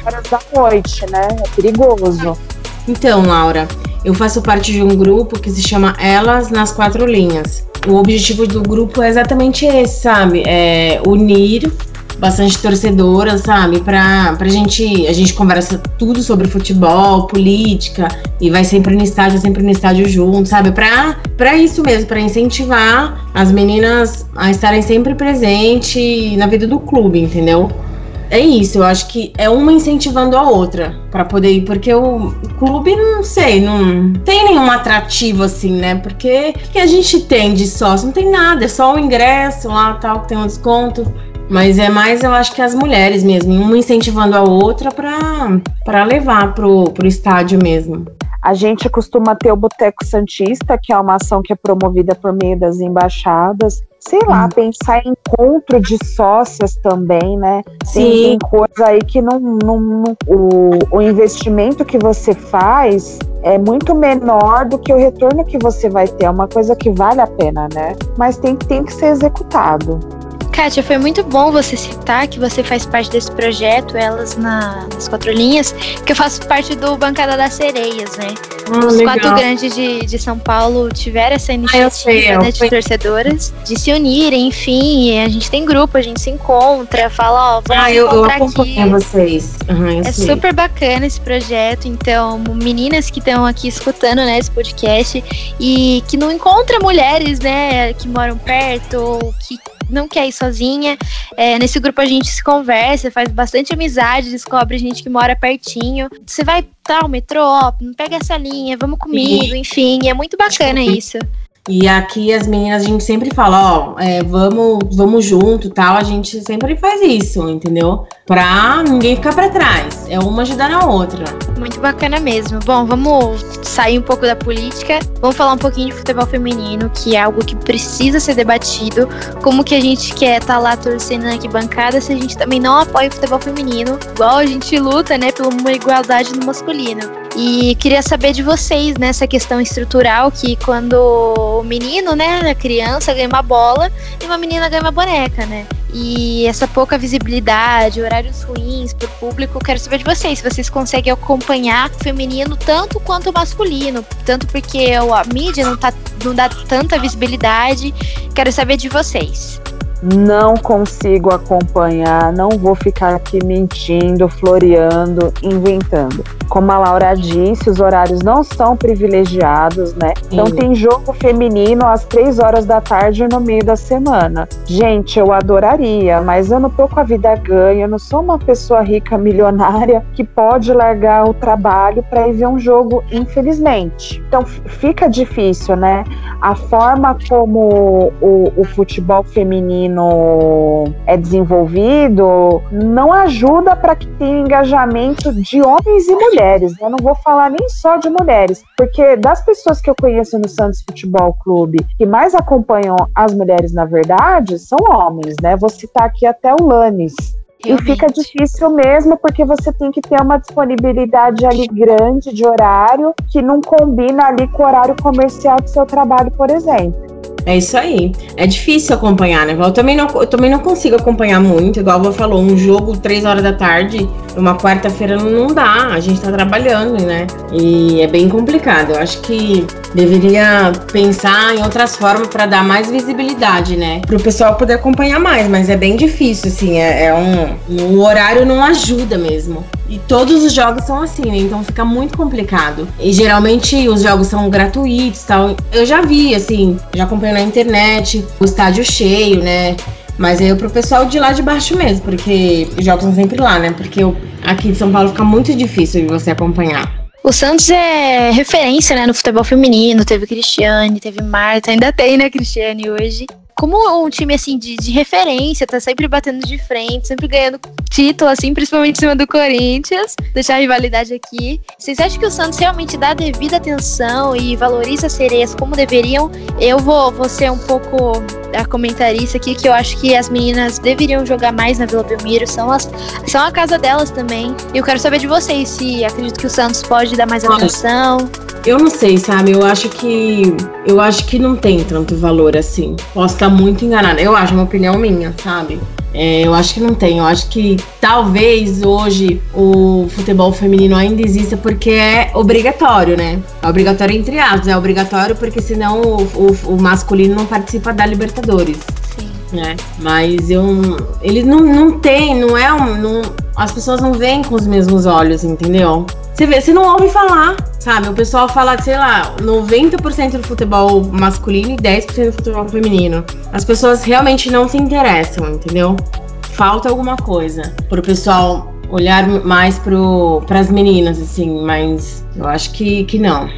horas da noite, né? É perigoso. Então, Laura, eu faço parte de um grupo que se chama Elas nas Quatro Linhas. O objetivo do grupo é exatamente esse, sabe? É unir bastante torcedora, sabe? Pra, pra gente. A gente conversa tudo sobre futebol, política, e vai sempre no estádio, sempre no estádio junto, sabe? Pra, pra isso mesmo, pra incentivar as meninas a estarem sempre presentes na vida do clube, entendeu? é isso, eu acho que é uma incentivando a outra para poder ir, porque o, clube, não sei, não tem nenhum atrativo assim, né? Porque o que a gente tem de sócio? Não tem nada, é só o ingresso lá, tal, que tem um desconto. Mas é mais, eu acho que as mulheres mesmo, uma incentivando a outra para levar pro, pro estádio mesmo. A gente costuma ter o Boteco Santista, que é uma ação que é promovida por meio das embaixadas. Sei lá, hum. pensar em encontro de sócias também, né? Sim. Tem, coisa aí que não, não, não o, o investimento que você faz é muito menor do que o retorno que você vai ter. É uma coisa que vale a pena, né? Mas tem, tem que ser executado. Kátia, foi muito bom você citar que você faz parte desse projeto, Elas na, nas Quatro Linhas, que eu faço parte do Bancada das Sereias, né? Ah, Os legal. quatro grandes de, de São Paulo tiveram essa ah, iniciativa sei, né, de torcedoras de se unirem, enfim, a gente tem grupo, a gente se encontra, fala, ó, vamos ah, eu, eu acompanho vocês. Uhum, é sei. super bacana esse projeto, então, meninas que estão aqui escutando, né, esse podcast e que não encontram mulheres, né, que moram perto ou que não quer ir sozinha. É, nesse grupo a gente se conversa, faz bastante amizade, descobre gente que mora pertinho. Você vai tal, metrô, ó, pega essa linha, vamos comigo, enfim, é muito bacana isso. E aqui as meninas, a gente sempre fala, ó, é, vamos, vamos junto tal. A gente sempre faz isso, entendeu? Pra ninguém ficar para trás. É uma ajudar a outra. Muito bacana mesmo. Bom, vamos sair um pouco da política. Vamos falar um pouquinho de futebol feminino, que é algo que precisa ser debatido. Como que a gente quer estar tá lá torcendo na arquibancada se a gente também não apoia o futebol feminino, igual a gente luta, né, por uma igualdade no masculino. E queria saber de vocês nessa questão estrutural que quando o menino, né, a criança ganha uma bola e uma menina ganha uma boneca, né? E essa pouca visibilidade, horários ruins para o público, quero saber de vocês, se vocês conseguem acompanhar o feminino tanto quanto o masculino, tanto porque a mídia não, tá, não dá tanta visibilidade. Quero saber de vocês não consigo acompanhar, não vou ficar aqui mentindo, floreando, inventando. Como a Laura disse, os horários não são privilegiados, né? Então tem jogo feminino às três horas da tarde no meio da semana. Gente, eu adoraria, mas eu não tô com a vida ganha, eu não sou uma pessoa rica, milionária, que pode largar o trabalho para ir ver um jogo, infelizmente. Então fica difícil, né? A forma como o, o futebol feminino feminino é desenvolvido não ajuda para que tenha engajamento de homens e mulheres. Eu não vou falar nem só de mulheres, porque das pessoas que eu conheço no Santos Futebol Clube que mais acompanham as mulheres, na verdade, são homens, né? Vou citar aqui até o Lanes. Realmente. E fica difícil mesmo porque você tem que ter uma disponibilidade ali grande de horário que não combina ali com o horário comercial do seu trabalho, por exemplo. É isso aí. É difícil acompanhar, né? Eu também não, eu também não consigo acompanhar muito, igual você falou, um jogo três horas da tarde, uma quarta-feira não dá. A gente tá trabalhando, né? E é bem complicado. Eu acho que deveria pensar em outras formas para dar mais visibilidade, né? Para o pessoal poder acompanhar mais, mas é bem difícil, assim. É, é um. O horário não ajuda mesmo. E todos os jogos são assim, né? Então fica muito complicado. E geralmente os jogos são gratuitos tal. Eu já vi, assim, já acompanho na internet, o estádio cheio, né? Mas é pro pessoal de lá de baixo mesmo, porque os jogos são sempre lá, né? Porque aqui de São Paulo fica muito difícil de você acompanhar. O Santos é referência, né, no futebol feminino. Teve Cristiane, teve Marta, ainda tem, né, Cristiane hoje como um time assim de, de referência, tá sempre batendo de frente, sempre ganhando título, assim, principalmente em cima do Corinthians, deixar a rivalidade aqui. Vocês acham que o Santos realmente dá devida atenção e valoriza as sereias como deveriam? Eu vou, vou ser um pouco a comentarista aqui, que eu acho que as meninas deveriam jogar mais na Vila Belmiro, são, as, são a casa delas também. E eu quero saber de vocês se acredito que o Santos pode dar mais atenção. Eu não sei, sabe? Eu acho que eu acho que não tem tanto valor assim. Posso estar muito enganada. Eu acho, é uma opinião minha, sabe? É, eu acho que não tem. Eu acho que talvez hoje o futebol feminino ainda exista porque é obrigatório, né? É obrigatório entre aspas. É obrigatório porque senão o, o, o masculino não participa da Libertadores. Sim. Né? Mas eu. Ele não, não tem, não é um. Não, as pessoas não veem com os mesmos olhos, entendeu? Você vê, você não ouve falar, sabe? O pessoal fala, sei lá, 90% do futebol masculino e 10% do futebol feminino. As pessoas realmente não se interessam, entendeu? falta alguma coisa pro pessoal olhar mais para as meninas, assim, mas eu acho que, que não.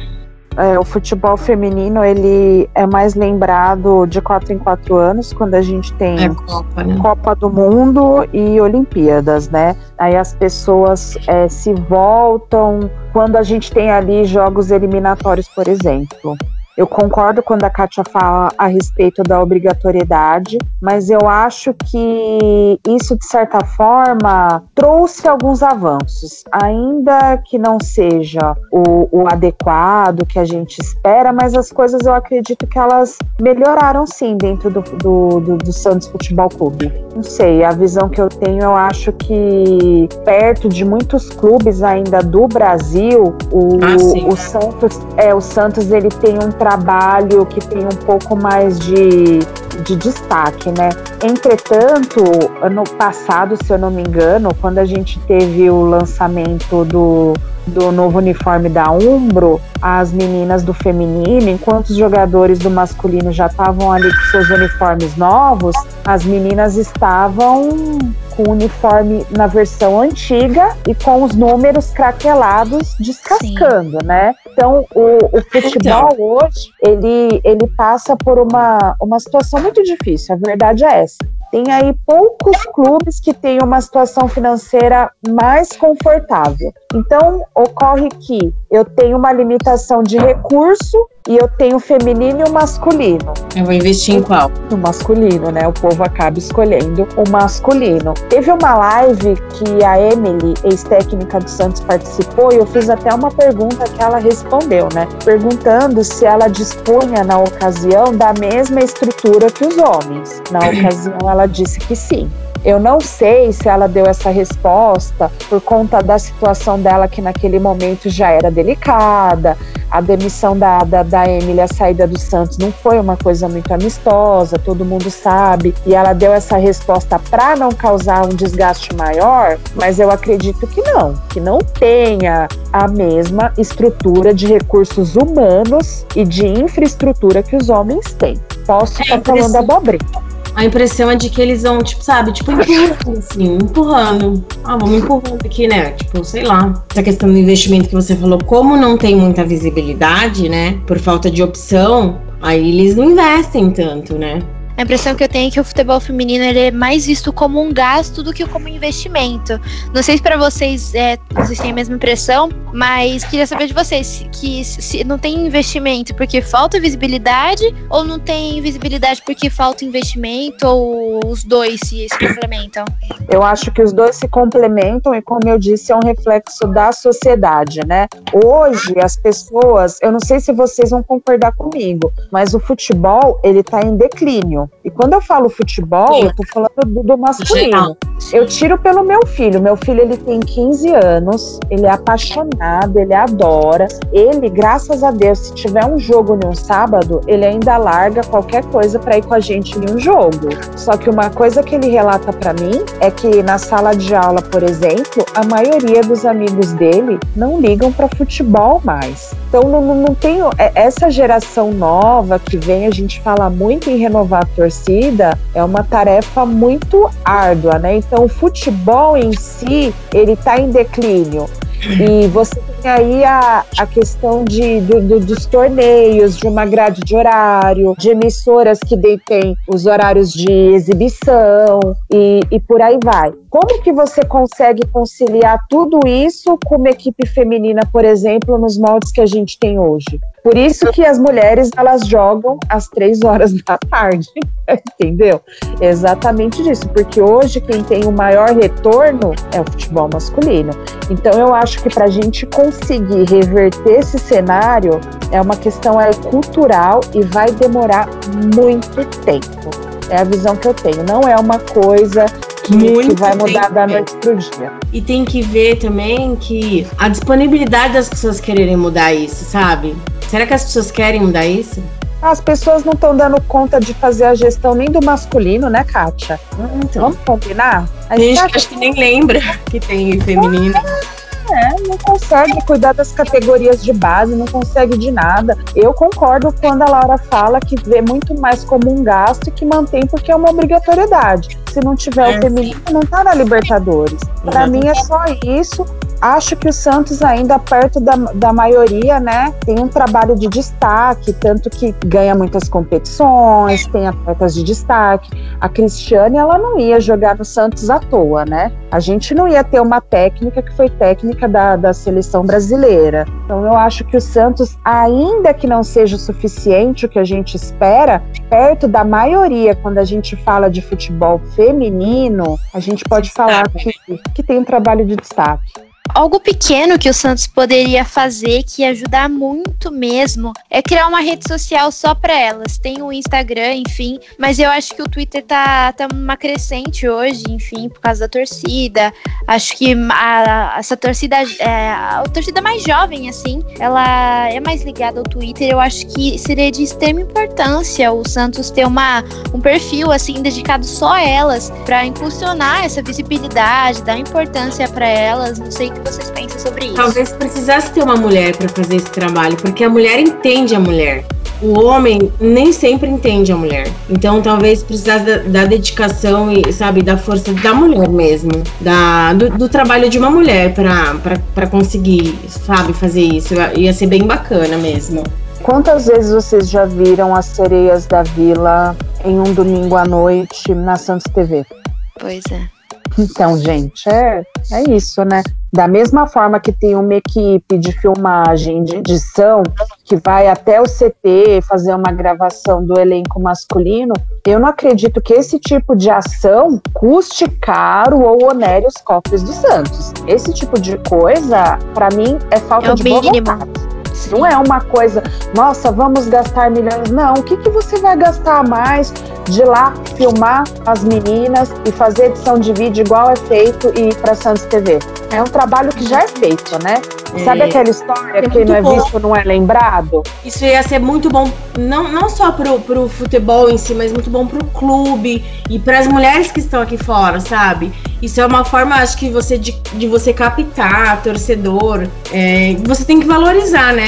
É, o futebol feminino ele é mais lembrado de quatro em quatro anos quando a gente tem é Copa, né? Copa, do Mundo e Olimpíadas, né? Aí as pessoas é, se voltam quando a gente tem ali jogos eliminatórios, por exemplo. Eu concordo quando a Kátia fala a respeito da obrigatoriedade, mas eu acho que isso, de certa forma, trouxe alguns avanços, ainda que não seja o, o adequado que a gente espera, mas as coisas eu acredito que elas melhoraram sim dentro do, do, do, do Santos Futebol Clube. Não sei, a visão que eu tenho, eu acho que perto de muitos clubes ainda do Brasil, o, ah, o Santos, é, o Santos ele tem um trabalho que tem um pouco mais de, de destaque, né? Entretanto, ano passado, se eu não me engano, quando a gente teve o lançamento do, do novo uniforme da Umbro, as meninas do feminino, enquanto os jogadores do masculino já estavam ali com seus uniformes novos, as meninas estavam com o uniforme na versão antiga e com os números craquelados descascando, Sim. né? Então, o, o futebol então. hoje, ele, ele passa por uma, uma situação muito difícil, a verdade é essa. Tem aí poucos clubes que têm uma situação financeira mais confortável. Então, ocorre que eu tenho uma limitação de recurso e eu tenho o feminino e o masculino. Eu vou investir em qual? No masculino, né? O povo acaba escolhendo o masculino. Teve uma live que a Emily, ex-técnica do Santos, participou e eu fiz até uma pergunta que ela respondeu, né? Perguntando se ela dispunha na ocasião da mesma estrutura que os homens. Na ocasião, ela disse que sim. Eu não sei se ela deu essa resposta por conta da situação dela, que naquele momento já era delicada. A demissão da, da, da Emily, a saída do Santos, não foi uma coisa muito amistosa, todo mundo sabe. E ela deu essa resposta para não causar um desgaste maior, mas eu acredito que não, que não tenha a mesma estrutura de recursos humanos e de infraestrutura que os homens têm. Posso estar é, tá falando abobrinha a impressão é de que eles vão, tipo, sabe, tipo, empurrando, assim, empurrando. Ah, vamos empurrando aqui, né? Tipo, sei lá. Essa questão do investimento que você falou, como não tem muita visibilidade, né? Por falta de opção, aí eles não investem tanto, né? A impressão que eu tenho é que o futebol feminino ele é mais visto como um gasto do que como um investimento. Não sei se para vocês é, vocês têm a mesma impressão, mas queria saber de vocês que se não tem investimento porque falta visibilidade ou não tem visibilidade porque falta investimento ou os dois se, se complementam? Eu acho que os dois se complementam e como eu disse é um reflexo da sociedade, né? Hoje as pessoas, eu não sei se vocês vão concordar comigo, mas o futebol ele está em declínio. E quando eu falo futebol, eu tô falando do, do masculino. Eu tiro pelo meu filho. Meu filho, ele tem 15 anos, ele é apaixonado, ele adora. Ele, graças a Deus, se tiver um jogo em um sábado, ele ainda larga qualquer coisa para ir com a gente em um jogo. Só que uma coisa que ele relata para mim é que na sala de aula, por exemplo, a maioria dos amigos dele não ligam para futebol mais. Então não, não, não tenho é, essa geração nova que vem, a gente fala muito em renovar torcida é uma tarefa muito árdua, né? Então, o futebol em si, ele está em declínio. E você tem aí a, a questão de, do, do, dos torneios, de uma grade de horário, de emissoras que detêm os horários de exibição e, e por aí vai. Como que você consegue conciliar tudo isso com uma equipe feminina, por exemplo, nos moldes que a gente tem hoje? Por isso que as mulheres elas jogam às três horas da tarde, entendeu? Exatamente disso, porque hoje quem tem o maior retorno é o futebol masculino. Então eu acho que para a gente conseguir reverter esse cenário é uma questão é, cultural e vai demorar muito tempo. É a visão que eu tenho. Não é uma coisa que, que vai mudar da noite pro dia. E tem que ver também que a disponibilidade das pessoas quererem mudar isso, sabe? Será que as pessoas querem mudar isso? As pessoas não estão dando conta de fazer a gestão nem do masculino, né, Kátia? Então. Vamos combinar? A gente, acho que nem lembra que tem feminino. É, não consegue cuidar das categorias de base, não consegue de nada. Eu concordo quando a Laura fala que vê muito mais como um gasto e que mantém porque é uma obrigatoriedade. Se não tiver é. o feminino, não tá na Libertadores. Para mim é só isso acho que o Santos ainda perto da, da maioria, né, tem um trabalho de destaque, tanto que ganha muitas competições, tem atletas de destaque. A Cristiane, ela não ia jogar no Santos à toa, né? A gente não ia ter uma técnica que foi técnica da, da seleção brasileira. Então eu acho que o Santos, ainda que não seja o suficiente o que a gente espera, perto da maioria, quando a gente fala de futebol feminino, a gente pode falar que, que tem um trabalho de destaque. Algo pequeno que o Santos poderia fazer, que ia ajudar muito mesmo, é criar uma rede social só para elas. Tem o Instagram, enfim, mas eu acho que o Twitter tá, tá uma crescente hoje, enfim, por causa da torcida. Acho que a, essa torcida, é, a torcida mais jovem, assim, ela é mais ligada ao Twitter. Eu acho que seria de extrema importância o Santos ter uma, um perfil, assim, dedicado só a elas, para impulsionar essa visibilidade, dar importância para elas. Não sei que vocês pensam sobre isso? Talvez precisasse ter uma mulher para fazer esse trabalho, porque a mulher entende a mulher. O homem nem sempre entende a mulher. Então, talvez precisasse da, da dedicação e, sabe, da força da mulher mesmo. Da, do, do trabalho de uma mulher para conseguir, sabe, fazer isso. Ia ser bem bacana mesmo. Quantas vezes vocês já viram as sereias da vila em um domingo à noite na Santos TV? Pois é. Então, gente, é, é isso, né? Da mesma forma que tem uma equipe de filmagem, de edição, que vai até o CT fazer uma gravação do elenco masculino, eu não acredito que esse tipo de ação custe caro ou onere os cofres do Santos. Esse tipo de coisa, para mim, é falta é de mínimo. boa vontade. Não é uma coisa, nossa, vamos gastar milhões. Não, o que, que você vai gastar mais de lá filmar as meninas e fazer edição de vídeo igual é feito e ir para Santos TV? É um trabalho que já é feito, né? É. Sabe aquela história que não é bom. visto não é lembrado? Isso ia ser muito bom, não, não só pro, pro futebol em si, mas muito bom pro clube e para as mulheres que estão aqui fora, sabe? Isso é uma forma, acho que você de, de você captar torcedor. É, você tem que valorizar, né?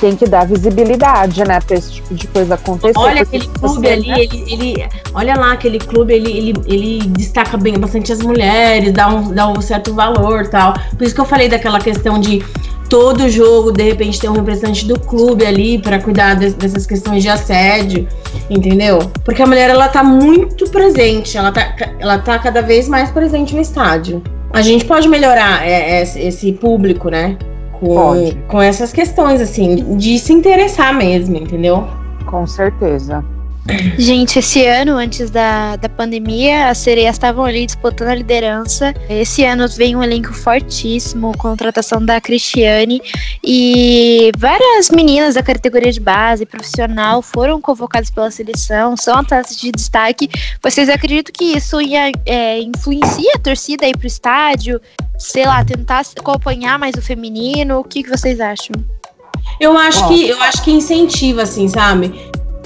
Tem que dar visibilidade, né, para esse tipo de coisa acontecer. Olha aquele clube ali, né? ele, ele, olha lá aquele clube, ele, ele, ele destaca bem bastante as mulheres, dá um, dá um certo valor, tal. Por isso que eu falei daquela questão de todo jogo, de repente, ter um representante do clube ali para cuidar de, dessas questões de assédio, entendeu? Porque a mulher, ela tá muito presente, ela tá, ela tá cada vez mais presente no estádio. A gente pode melhorar é, é, esse público, né? Com, com essas questões, assim, de se interessar mesmo, entendeu? Com certeza. Gente, esse ano, antes da, da pandemia, as sereias estavam ali disputando a liderança. Esse ano vem um elenco fortíssimo, contratação da Cristiane e várias meninas da categoria de base, profissional, foram convocadas pela seleção, são atletas de destaque. Vocês acreditam que isso ia, é, influencia a torcida aí pro estádio? Sei lá, tentar acompanhar mais o feminino? O que, que vocês acham? Eu acho que eu acho que incentiva, assim, sabe?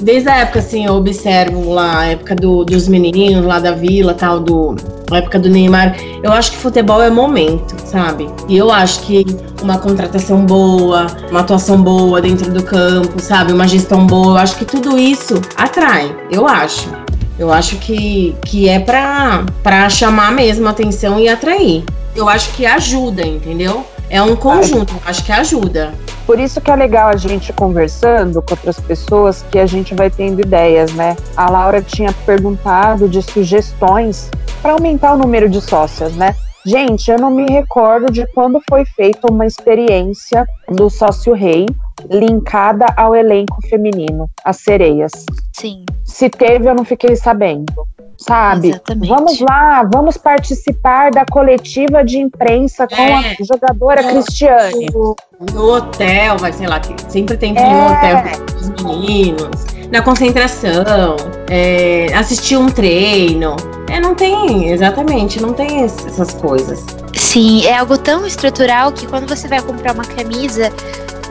Desde a época, assim, eu observo lá a época do, dos menininhos lá da vila, tal, do, a época do Neymar. Eu acho que futebol é momento, sabe? E eu acho que uma contratação boa, uma atuação boa dentro do campo, sabe? Uma gestão boa, eu acho que tudo isso atrai, eu acho. Eu acho que, que é pra, pra chamar mesmo a atenção e atrair. Eu acho que ajuda, entendeu? É um conjunto, eu acho que ajuda. Por isso que é legal a gente conversando com outras pessoas que a gente vai tendo ideias, né? A Laura tinha perguntado de sugestões para aumentar o número de sócias, né? Gente, eu não me recordo de quando foi feita uma experiência do sócio rei linkada ao elenco feminino, as sereias. Sim. Se teve, eu não fiquei sabendo sabe? Exatamente. Vamos lá, vamos participar da coletiva de imprensa com é, a jogadora no, Cristiane. No hotel, vai, sei lá, sempre tem que ir é. no hotel com os meninos, na concentração, é, assistir um treino. É, não tem, exatamente, não tem essas coisas. Sim, é algo tão estrutural que quando você vai comprar uma camisa,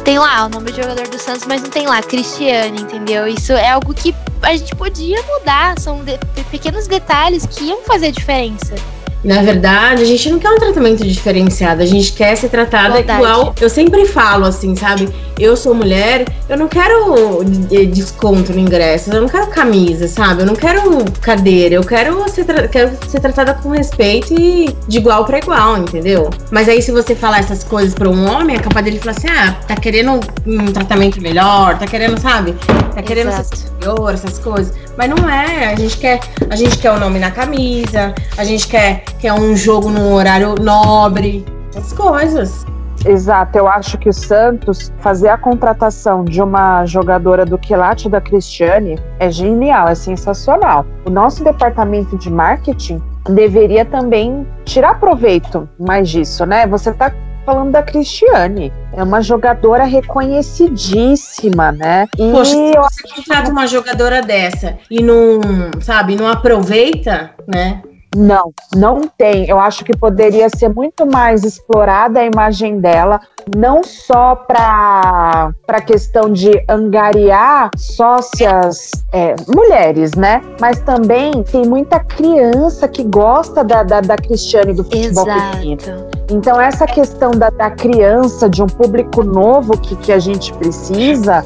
tem lá o nome do jogador do Santos, mas não tem lá Cristiane, entendeu? Isso é algo que a gente podia mudar, são de, pequenos detalhes que iam fazer diferença. Na verdade, a gente não quer um tratamento diferenciado, a gente quer ser tratada Verdade. igual. Eu sempre falo assim, sabe? Eu sou mulher, eu não quero desconto no ingresso, eu não quero camisa, sabe? Eu não quero cadeira, eu quero ser, quero ser tratada com respeito e de igual para igual, entendeu? Mas aí, se você falar essas coisas para um homem, é capaz dele falar assim: ah, tá querendo um tratamento melhor, tá querendo, sabe? Tá querendo Exato. ser superior, essas coisas. Mas não é, a gente quer, a gente quer o nome na camisa, a gente quer que é um jogo num horário nobre, as coisas. Exato, eu acho que o Santos fazer a contratação de uma jogadora do quilate da Cristiane é genial, é sensacional. O nosso departamento de marketing deveria também tirar proveito mais disso, né? Você tá falando da Cristiane. É uma jogadora reconhecidíssima, né? E Poxa, se você contrata uma jogadora dessa e não, sabe, não aproveita, né? Não, não tem. Eu acho que poderia ser muito mais explorada a imagem dela, não só para a questão de angariar sócias é, mulheres, né? Mas também tem muita criança que gosta da, da, da Cristiane do futebol Exato. feminino. Então, essa questão da, da criança, de um público novo que, que a gente precisa,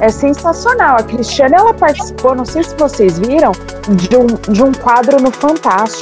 é sensacional. A Cristiane, ela participou, não sei se vocês viram, de um, de um quadro no Fantástico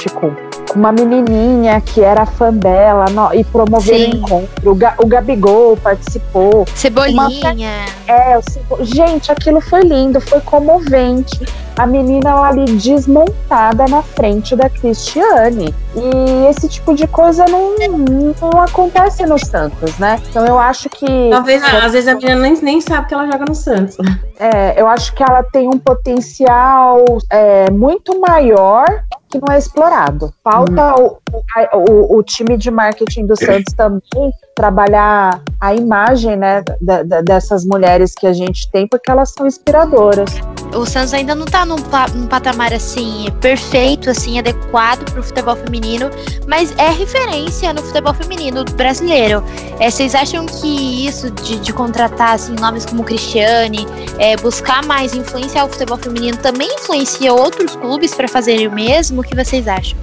uma menininha que era fã dela no, e promoveu o encontro. O, Ga, o, Gabigol participou. Cebolinha. Uma, é, o gente, aquilo foi lindo, foi comovente. A menina lá ali desmontada na frente da Cristiane. E esse tipo de coisa não, não acontece no Santos, né? Então eu acho que. Talvez, às vezes a menina nem, nem sabe que ela joga no Santos. É, eu acho que ela tem um potencial é, muito maior que não é explorado. Falta hum. o, o, o, time de marketing do Santos também trabalhar a imagem né, da, da, dessas mulheres que a gente tem, porque elas são inspiradoras. O Santos ainda não está num, num, patamar assim perfeito, assim adequado para o futebol feminino, mas é referência no futebol feminino brasileiro. É, vocês acham que isso de, de contratar assim, nomes como Cristiane, é, buscar mais influenciar o futebol feminino, também influencia outros clubes para fazerem o mesmo? O que vocês acham?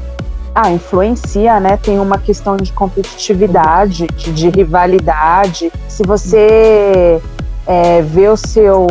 Ah, influencia, né? Tem uma questão de competitividade, de, de rivalidade. Se você é, vê o seu,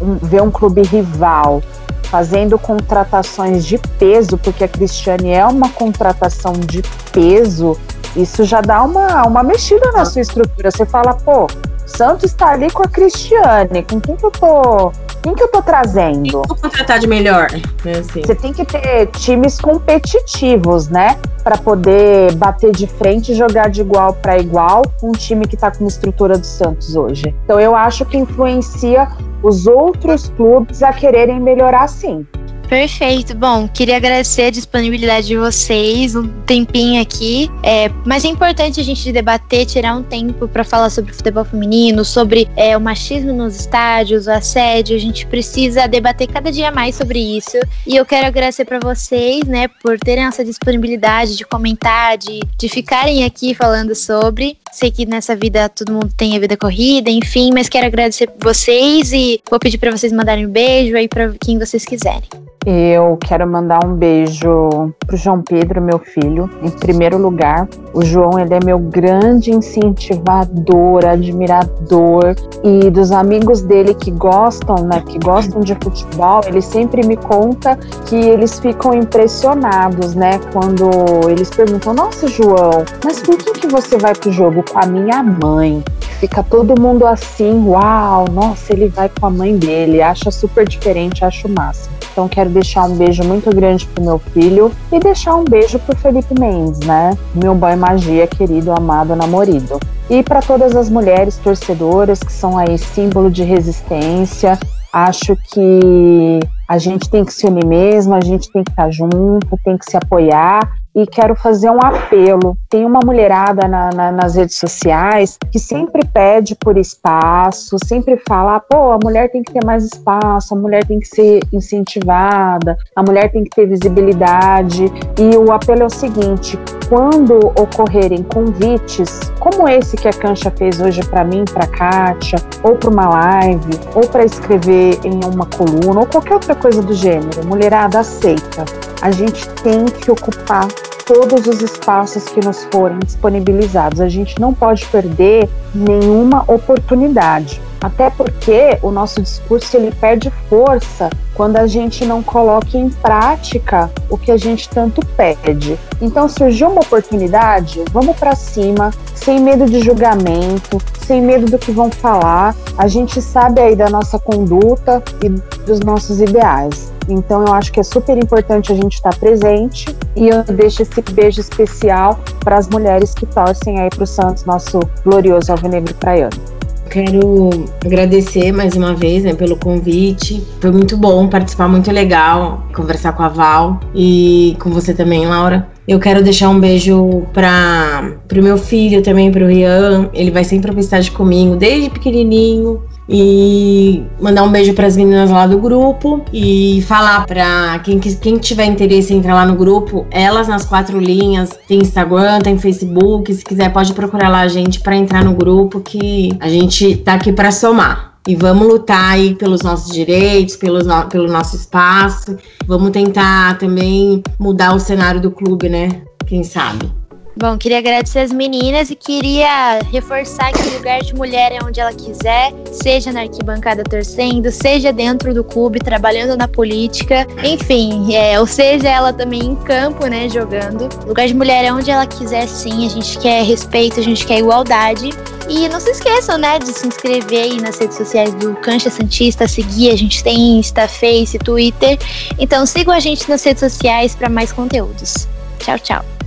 um, vê um clube rival fazendo contratações de peso, porque a Cristiane é uma contratação de peso, isso já dá uma, uma mexida na sua estrutura. Você fala, pô, Santos está ali com a Cristiane, com quem que eu tô quem que eu tô trazendo? Quem vou contratar de melhor? É assim. Você tem que ter times competitivos, né? Para poder bater de frente e jogar de igual para igual com um time que tá com a estrutura do Santos hoje. Então eu acho que influencia os outros clubes a quererem melhorar sim. Perfeito. Bom, queria agradecer a disponibilidade de vocês, um tempinho aqui. É, mas é importante a gente debater, tirar um tempo para falar sobre futebol feminino, sobre é, o machismo nos estádios, o assédio. A gente precisa debater cada dia mais sobre isso. E eu quero agradecer para vocês, né, por terem essa disponibilidade de comentar, de, de ficarem aqui falando sobre. Sei que nessa vida todo mundo tem a vida corrida, enfim, mas quero agradecer vocês e vou pedir para vocês mandarem um beijo aí para quem vocês quiserem. Eu quero mandar um beijo pro João Pedro, meu filho, em primeiro lugar. O João, ele é meu grande incentivador, admirador e dos amigos dele que gostam, né, que gostam de futebol, ele sempre me conta que eles ficam impressionados, né, quando eles perguntam: "Nossa, João, mas por que que você vai pro jogo com a minha mãe?" Fica todo mundo assim: "Uau, nossa, ele vai com a mãe dele". Acha super diferente, acho massa. Então quero deixar um beijo muito grande pro meu filho e deixar um beijo pro Felipe Mendes, né? Meu boy magia, querido, amado, namorado. E para todas as mulheres torcedoras que são aí símbolo de resistência, acho que a gente tem que se unir mesmo, a gente tem que estar junto, tem que se apoiar e quero fazer um apelo. Tem uma mulherada na, na, nas redes sociais que sempre pede por espaço, sempre fala: pô, a mulher tem que ter mais espaço, a mulher tem que ser incentivada, a mulher tem que ter visibilidade. E o apelo é o seguinte: quando ocorrerem convites, como esse que a Cancha fez hoje para mim, para Kátia, ou para uma live, ou para escrever em uma coluna, ou qualquer outra coisa do gênero, mulherada aceita. A gente tem que ocupar todos os espaços que nos forem disponibilizados. A gente não pode perder nenhuma oportunidade. Até porque o nosso discurso ele perde força quando a gente não coloca em prática o que a gente tanto pede. Então surgiu uma oportunidade, vamos para cima, sem medo de julgamento, sem medo do que vão falar. A gente sabe aí da nossa conduta e dos nossos ideais. Então eu acho que é super importante a gente estar presente e eu deixo esse beijo especial para as mulheres que torcem aí para o Santos, nosso glorioso alvinegro praiano. Quero agradecer mais uma vez né, pelo convite. Foi muito bom participar, muito legal conversar com a Val e com você também, Laura. Eu quero deixar um beijo para o meu filho também, para o Rian. Ele vai sempre para estágio comigo desde pequenininho e mandar um beijo para as meninas lá do grupo e falar para quem, quem tiver interesse em entrar lá no grupo, elas nas quatro linhas, tem Instagram, tem Facebook, se quiser pode procurar lá a gente para entrar no grupo que a gente tá aqui para somar. E vamos lutar aí pelos nossos direitos, pelos no, pelo nosso espaço. Vamos tentar também mudar o cenário do clube, né? Quem sabe? Bom, queria agradecer as meninas e queria reforçar que o lugar de mulher é onde ela quiser, seja na arquibancada torcendo, seja dentro do clube, trabalhando na política, enfim, é, ou seja, ela também em campo, né, jogando. O lugar de mulher é onde ela quiser, sim. A gente quer respeito, a gente quer igualdade. E não se esqueçam, né, de se inscrever aí nas redes sociais do Cancha Santista, seguir. A gente tem Insta, Face, Twitter. Então sigam a gente nas redes sociais para mais conteúdos. Tchau, tchau.